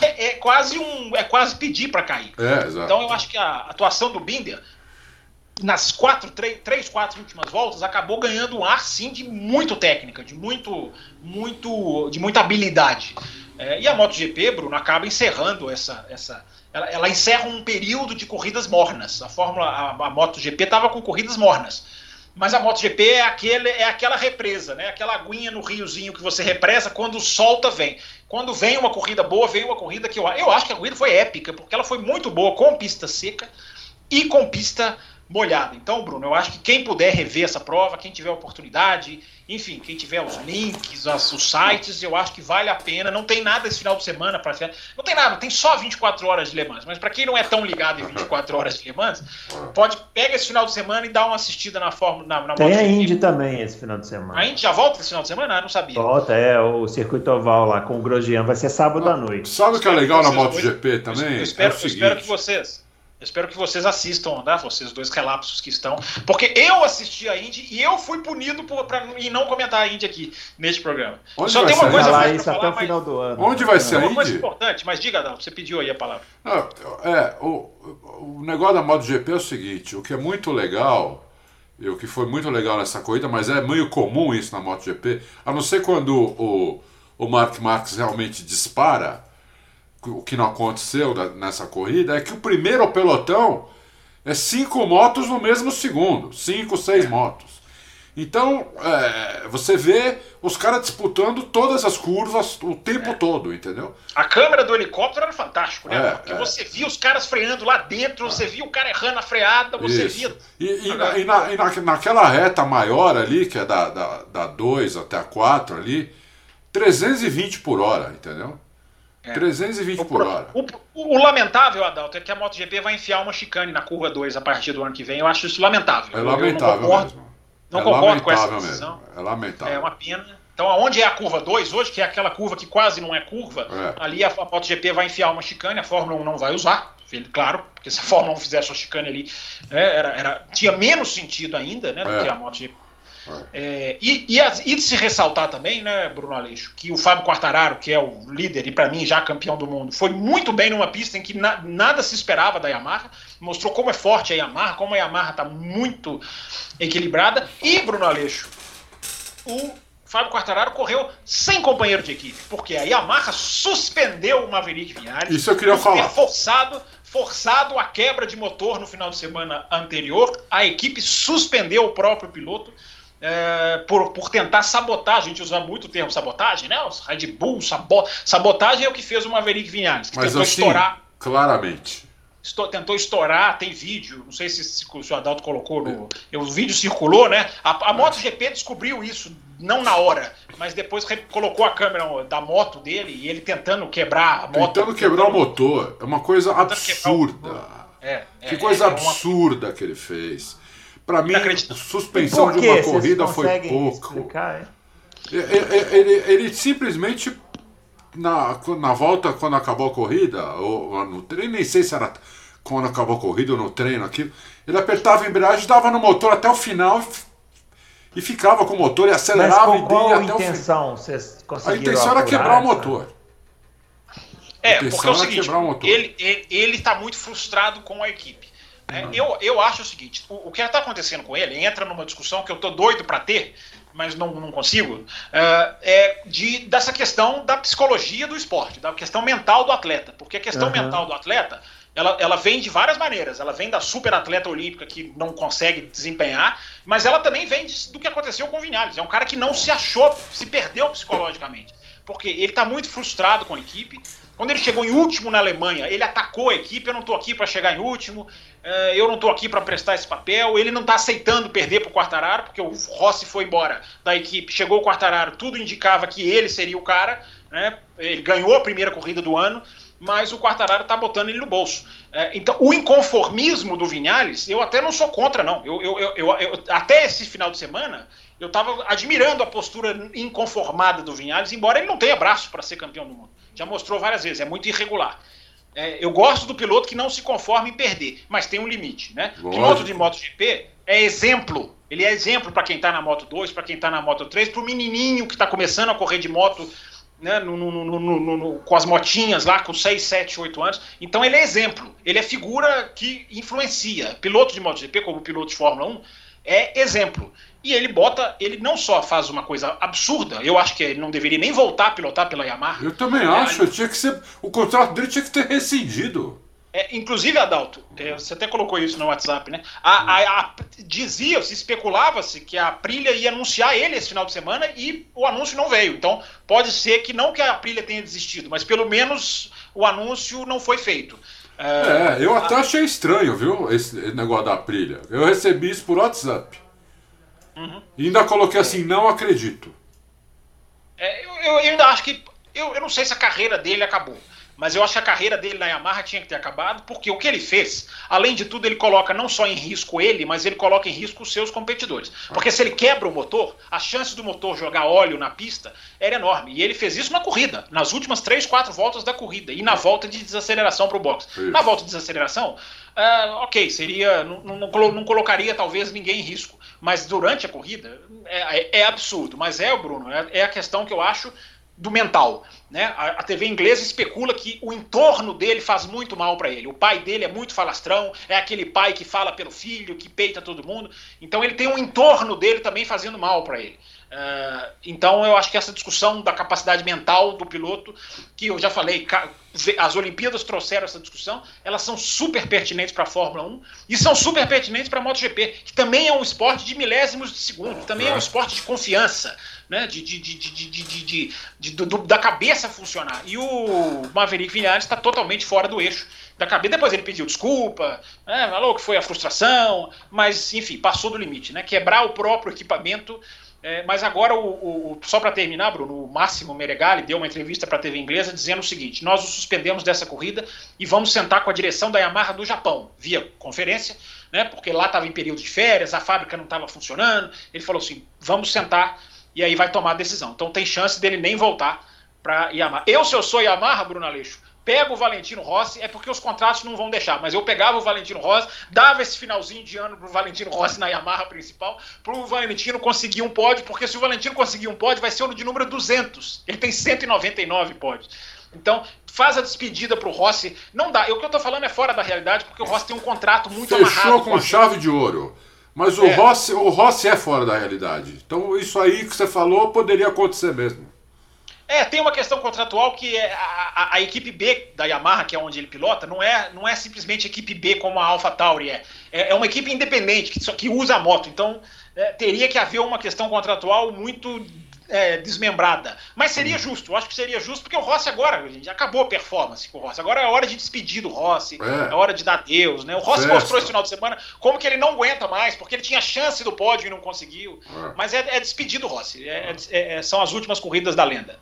é, quase um é quase pedir para cair. É, então eu acho que a atuação do Binder nas quatro, três, três, quatro últimas voltas acabou ganhando um ar sim de muito técnica, de muito, muito, de muita habilidade. É, e a MotoGP, Bruno, acaba encerrando essa, essa ela, ela, encerra um período de corridas mornas. A Fórmula, a, a MotoGP estava com corridas mornas. Mas a MotoGP é, aquele, é aquela represa, né? Aquela aguinha no riozinho que você represa quando solta, vem. Quando vem uma corrida boa, vem uma corrida que eu, eu acho que a corrida foi épica, porque ela foi muito boa com pista seca e com pista molhada. Então, Bruno, eu acho que quem puder rever essa prova, quem tiver oportunidade, enfim, quem tiver os links, as, os sites, eu acho que vale a pena. Não tem nada esse final de semana para Não tem nada, tem só 24 horas de Le Mans. Mas para quem não é tão ligado em 24 horas de Le Mans, pode pega esse final de semana e dá uma assistida na Fórmula na, na Tem a Indy também esse final de semana. A Indy já volta esse final de semana? Ah, não sabia. Volta, é o circuito oval lá com o Grosjean, vai ser sábado à noite. Sabe o que é legal na MotoGP também? Eu espero, é eu espero que vocês eu espero que vocês assistam, né? Vocês dois relapsos que estão. Porque eu assisti a Indy e eu fui punido por, pra, e não comentar a Indy aqui neste programa. Onde Só tem uma coisa isso falar, até o final do ano. Onde vai ser a Indy? Uma coisa importante, mas diga, Adão, você pediu aí a palavra. Não, é, o, o negócio da MotoGP é o seguinte: o que é muito legal, e o que foi muito legal nessa corrida, mas é meio comum isso na MotoGP, a não ser quando o, o Mark Marques realmente dispara o que não aconteceu nessa corrida é que o primeiro pelotão é cinco motos no mesmo segundo, cinco, seis motos. Então é, você vê os caras disputando todas as curvas o tempo é. todo, entendeu? A câmera do helicóptero era fantástico, né? É, Porque é. você via os caras freando lá dentro, você via o cara errando a freada, você Isso. via. E, e, na, e, na, e na, naquela reta maior ali, que é da 2 da, da até a 4 ali, 320 por hora, entendeu? É. 320 por hora. O, o, o, lamentável, Adalto, é que a MotoGP vai enfiar uma chicane na curva 2 a partir do ano que vem. Eu acho isso lamentável. É lamentável não concordo, mesmo. Não é concordo com essa decisão. Mesmo. É lamentável. É uma pena. Então, onde é a curva 2 hoje, que é aquela curva que quase não é curva, é. ali a, a MotoGP vai enfiar uma chicane, a Fórmula 1 não vai usar, claro, porque se a Fórmula 1 fizesse uma chicane ali, né, era, era, tinha menos sentido ainda né, do é. que a MotoGP. É, e, e, e, de se ressaltar também, né, Bruno Aleixo, que o Fábio Quartararo, que é o líder e para mim já campeão do mundo, foi muito bem numa pista em que na, nada se esperava da Yamaha, mostrou como é forte a Yamaha, como a Yamaha está muito equilibrada. E, Bruno Aleixo, o Fábio Quartararo correu sem companheiro de equipe, porque a Yamaha suspendeu o Maverick Vinhares. Isso eu queria falar. forçado forçado a quebra de motor no final de semana anterior, a equipe suspendeu o próprio piloto é, por, por tentar sabotar, a gente usa muito o termo sabotagem, né? Os Red Bull, sabo, sabotagem é o que fez o Maverick Vinhares, que Mas tentou assim, estourar. Claramente. Estou, tentou estourar, tem vídeo, não sei se, se o senhor Adalto colocou no. O vídeo circulou, né? A, a MotoGP descobriu isso, não na hora, mas depois colocou a câmera da moto dele e ele tentando quebrar a moto. Tentando quebrar tentando, o motor. É uma coisa absurda. É, é, que coisa é, absurda uma... que ele fez. Para mim, suspensão de uma corrida foi pouco. Explicar, ele, ele, ele, simplesmente, na, na volta, quando acabou a corrida, ou no treino, nem sei se era quando acabou a corrida ou no treino, aquilo, ele apertava a embreagem, dava no motor até o final e ficava com o motor e acelerava Mas qual e até intenção, o final. A intenção era quebrar o motor. É, porque é o seguinte, ele está muito frustrado com a equipe. É, eu, eu acho o seguinte: o, o que está acontecendo com ele entra numa discussão que eu tô doido para ter, mas não, não consigo, uh, é de, dessa questão da psicologia do esporte, da questão mental do atleta. Porque a questão uhum. mental do atleta ela, ela vem de várias maneiras. Ela vem da super atleta olímpica que não consegue desempenhar, mas ela também vem de, do que aconteceu com o Vinales. É um cara que não se achou, se perdeu psicologicamente. Porque ele está muito frustrado com a equipe. Quando ele chegou em último na Alemanha, ele atacou a equipe. Eu não estou aqui para chegar em último. É, eu não estou aqui para prestar esse papel. Ele não está aceitando perder para o Quartararo, porque o Rossi foi embora da equipe, chegou o Quartararo, tudo indicava que ele seria o cara. Né? Ele ganhou a primeira corrida do ano, mas o Quartararo está botando ele no bolso. É, então, o inconformismo do Vinhales, eu até não sou contra, não. Eu, eu, eu, eu até esse final de semana, eu estava admirando a postura inconformada do Vinhales, embora ele não tenha braço para ser campeão do mundo. Já mostrou várias vezes, é muito irregular. É, eu gosto do piloto que não se conforma em perder, mas tem um limite, né? Lógico. Piloto de MotoGP é exemplo. Ele é exemplo para quem está na Moto 2, para quem está na Moto 3, para o menininho que está começando a correr de moto né, no, no, no, com as motinhas lá, com 6, 7, 8 anos. Então ele é exemplo. Ele é figura que influencia. Piloto de MotoGP, como piloto de Fórmula 1, é exemplo. E ele bota, ele não só faz uma coisa absurda, eu acho que ele não deveria nem voltar a pilotar pela Yamaha. Eu também é, acho, ele... tinha que ser, o contrato dele tinha que ter rescindido. É, inclusive, Adalto, é, você até colocou isso no WhatsApp, né? A, a, a Dizia-se, especulava-se que a Aprilia ia anunciar ele esse final de semana e o anúncio não veio. Então, pode ser que não que a Aprilia tenha desistido, mas pelo menos o anúncio não foi feito. É, é eu até achei estranho, viu, esse negócio da Aprilia. Eu recebi isso por WhatsApp. Uhum. E ainda coloquei assim, não acredito. É, eu, eu, ainda acho que. Eu, eu não sei se a carreira dele acabou. Mas eu acho que a carreira dele na Yamaha tinha que ter acabado, porque o que ele fez, além de tudo, ele coloca não só em risco ele, mas ele coloca em risco os seus competidores. Porque se ele quebra o motor, a chance do motor jogar óleo na pista era enorme. E ele fez isso na corrida, nas últimas três, quatro voltas da corrida, e na volta de desaceleração para o box. Na volta de desaceleração, uh, ok, seria. Não, não, não, colocaria talvez ninguém em risco. Mas durante a corrida é, é, é absurdo. Mas é, Bruno, é, é a questão que eu acho do mental. Né? A, a, TV inglesa especula que o entorno dele faz muito mal para ele. O pai dele é muito falastrão, é aquele pai que fala pelo filho, que peita todo mundo. Então ele tem um entorno dele também fazendo mal para ele. Uh, então eu acho que essa discussão da capacidade mental do piloto, que eu já falei, as Olimpíadas trouxeram essa discussão, elas são super pertinentes para a Fórmula 1 e são super pertinentes para a MotoGP, que também é um esporte de milésimos de segundo, também é um esporte de confiança né, de, de, de, de, de do, da cabeça funcionar. E o Maverick Vinhares está totalmente fora do eixo da cabeça. Depois ele pediu desculpa, né, falou que foi a frustração, mas enfim, passou do limite. Né, quebrar o próprio equipamento. É, mas agora, o, o só para terminar, Bruno, o Máximo Meregali deu uma entrevista para a TV inglesa dizendo o seguinte: nós o suspendemos dessa corrida e vamos sentar com a direção da Yamaha do Japão, via conferência, né, porque lá estava em período de férias, a fábrica não estava funcionando. Ele falou assim: vamos sentar e aí vai tomar a decisão. Então tem chance dele nem voltar para Yamaha. Eu, se eu sou Yamaha, Bruno Aleixo, pego o Valentino Rossi, é porque os contratos não vão deixar, mas eu pegava o Valentino Rossi, dava esse finalzinho de ano pro Valentino Rossi na Yamaha principal, pro Valentino conseguir um pódio, porque se o Valentino conseguir um pódio, vai ser o de número 200. Ele tem 199 pódios. Então, faz a despedida pro Rossi. Não dá. O que eu tô falando é fora da realidade, porque o Rossi tem um contrato muito Fechou amarrado. com, com chave de ouro. Mas o, é. Rossi, o Rossi é fora da realidade. Então, isso aí que você falou poderia acontecer mesmo. É, tem uma questão contratual que é a, a, a, equipe B da Yamaha, que é onde ele pilota, não é, não é simplesmente equipe B como a Alpha Tauri é. É, é uma equipe independente, que, só, que usa a moto. Então, é, teria que haver uma questão contratual muito é, desmembrada. Mas seria uhum. justo, eu acho que seria justo, porque o Rossi agora, gente, acabou a performance com o Rossi. Agora é hora de despedir do Rossi, é, é hora de dar Deus, né? O Rossi Festa. mostrou esse final de semana como que ele não aguenta mais, porque ele tinha chance do pódio e não conseguiu. É. Mas é, é despedir do Rossi. É, é, é, são as últimas corridas da lenda.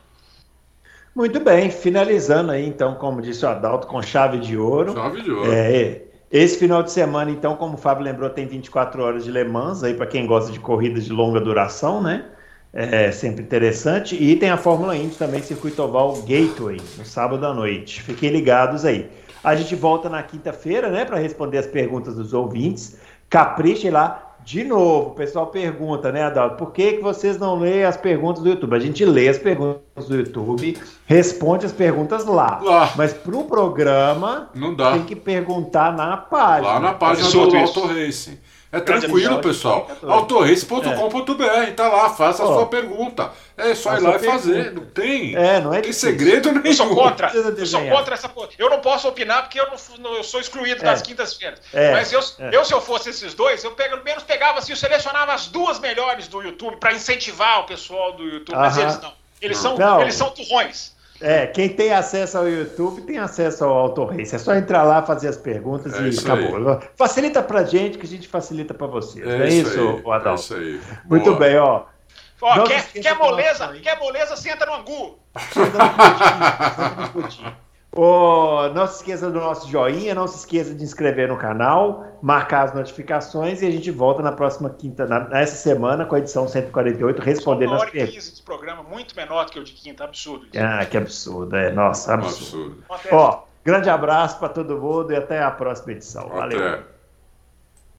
Muito bem, finalizando aí, então, como disse o Adalto, com chave de ouro. Chave de ouro. É, esse final de semana, então, como o Fábio lembrou, tem 24 horas de Le Mans, aí para quem gosta de corridas de longa duração, né? É sempre interessante. E tem a Fórmula Indy também, circuito oval Gateway, no sábado à noite. Fiquem ligados aí. A gente volta na quinta-feira, né, para responder as perguntas dos ouvintes. Caprichem lá. De novo, o pessoal pergunta, né, Adalto, por que, que vocês não leem as perguntas do YouTube? A gente lê as perguntas do YouTube, responde as perguntas lá. lá. Mas para o programa, não dá. tem que perguntar na página. Lá na página do Auto Racing. É tranquilo, pessoal. Autorace.com.br, tá lá, faça a sua pergunta. É só ir lá e fazer. Não tem. É, não é tem segredo nenhum. Eu sou contra. Eu sou contra essa Eu não posso opinar porque eu, não, eu sou excluído é. das quintas-feiras. É. Mas eu, é. eu, se eu fosse esses dois, eu pelo menos pegava assim, eu selecionava as duas melhores do YouTube para incentivar o pessoal do YouTube. Mas eles não. Eles são, não. eles são turrões. É, quem tem acesso ao YouTube tem acesso ao Auto Race. É só entrar lá, fazer as perguntas é e acabou. Aí. Facilita pra gente que a gente facilita pra vocês. É, é isso, isso Adalto? É isso aí. Muito Boa. bem, ó. ó quer, quer moleza? Quer moleza? Senta no angu. Senta no pudim. Oh, não se esqueça do nosso joinha, não se esqueça de inscrever no canal, marcar as notificações e a gente volta na próxima quinta, na, nessa semana, com a edição 148, respondendo as perguntas. 15 de programa, muito menor do que o de quinta, absurdo. Isso. Ah, que absurdo, é, nossa, absurdo. absurdo. Ó, grande abraço para todo mundo e até a próxima edição. Valeu. Até.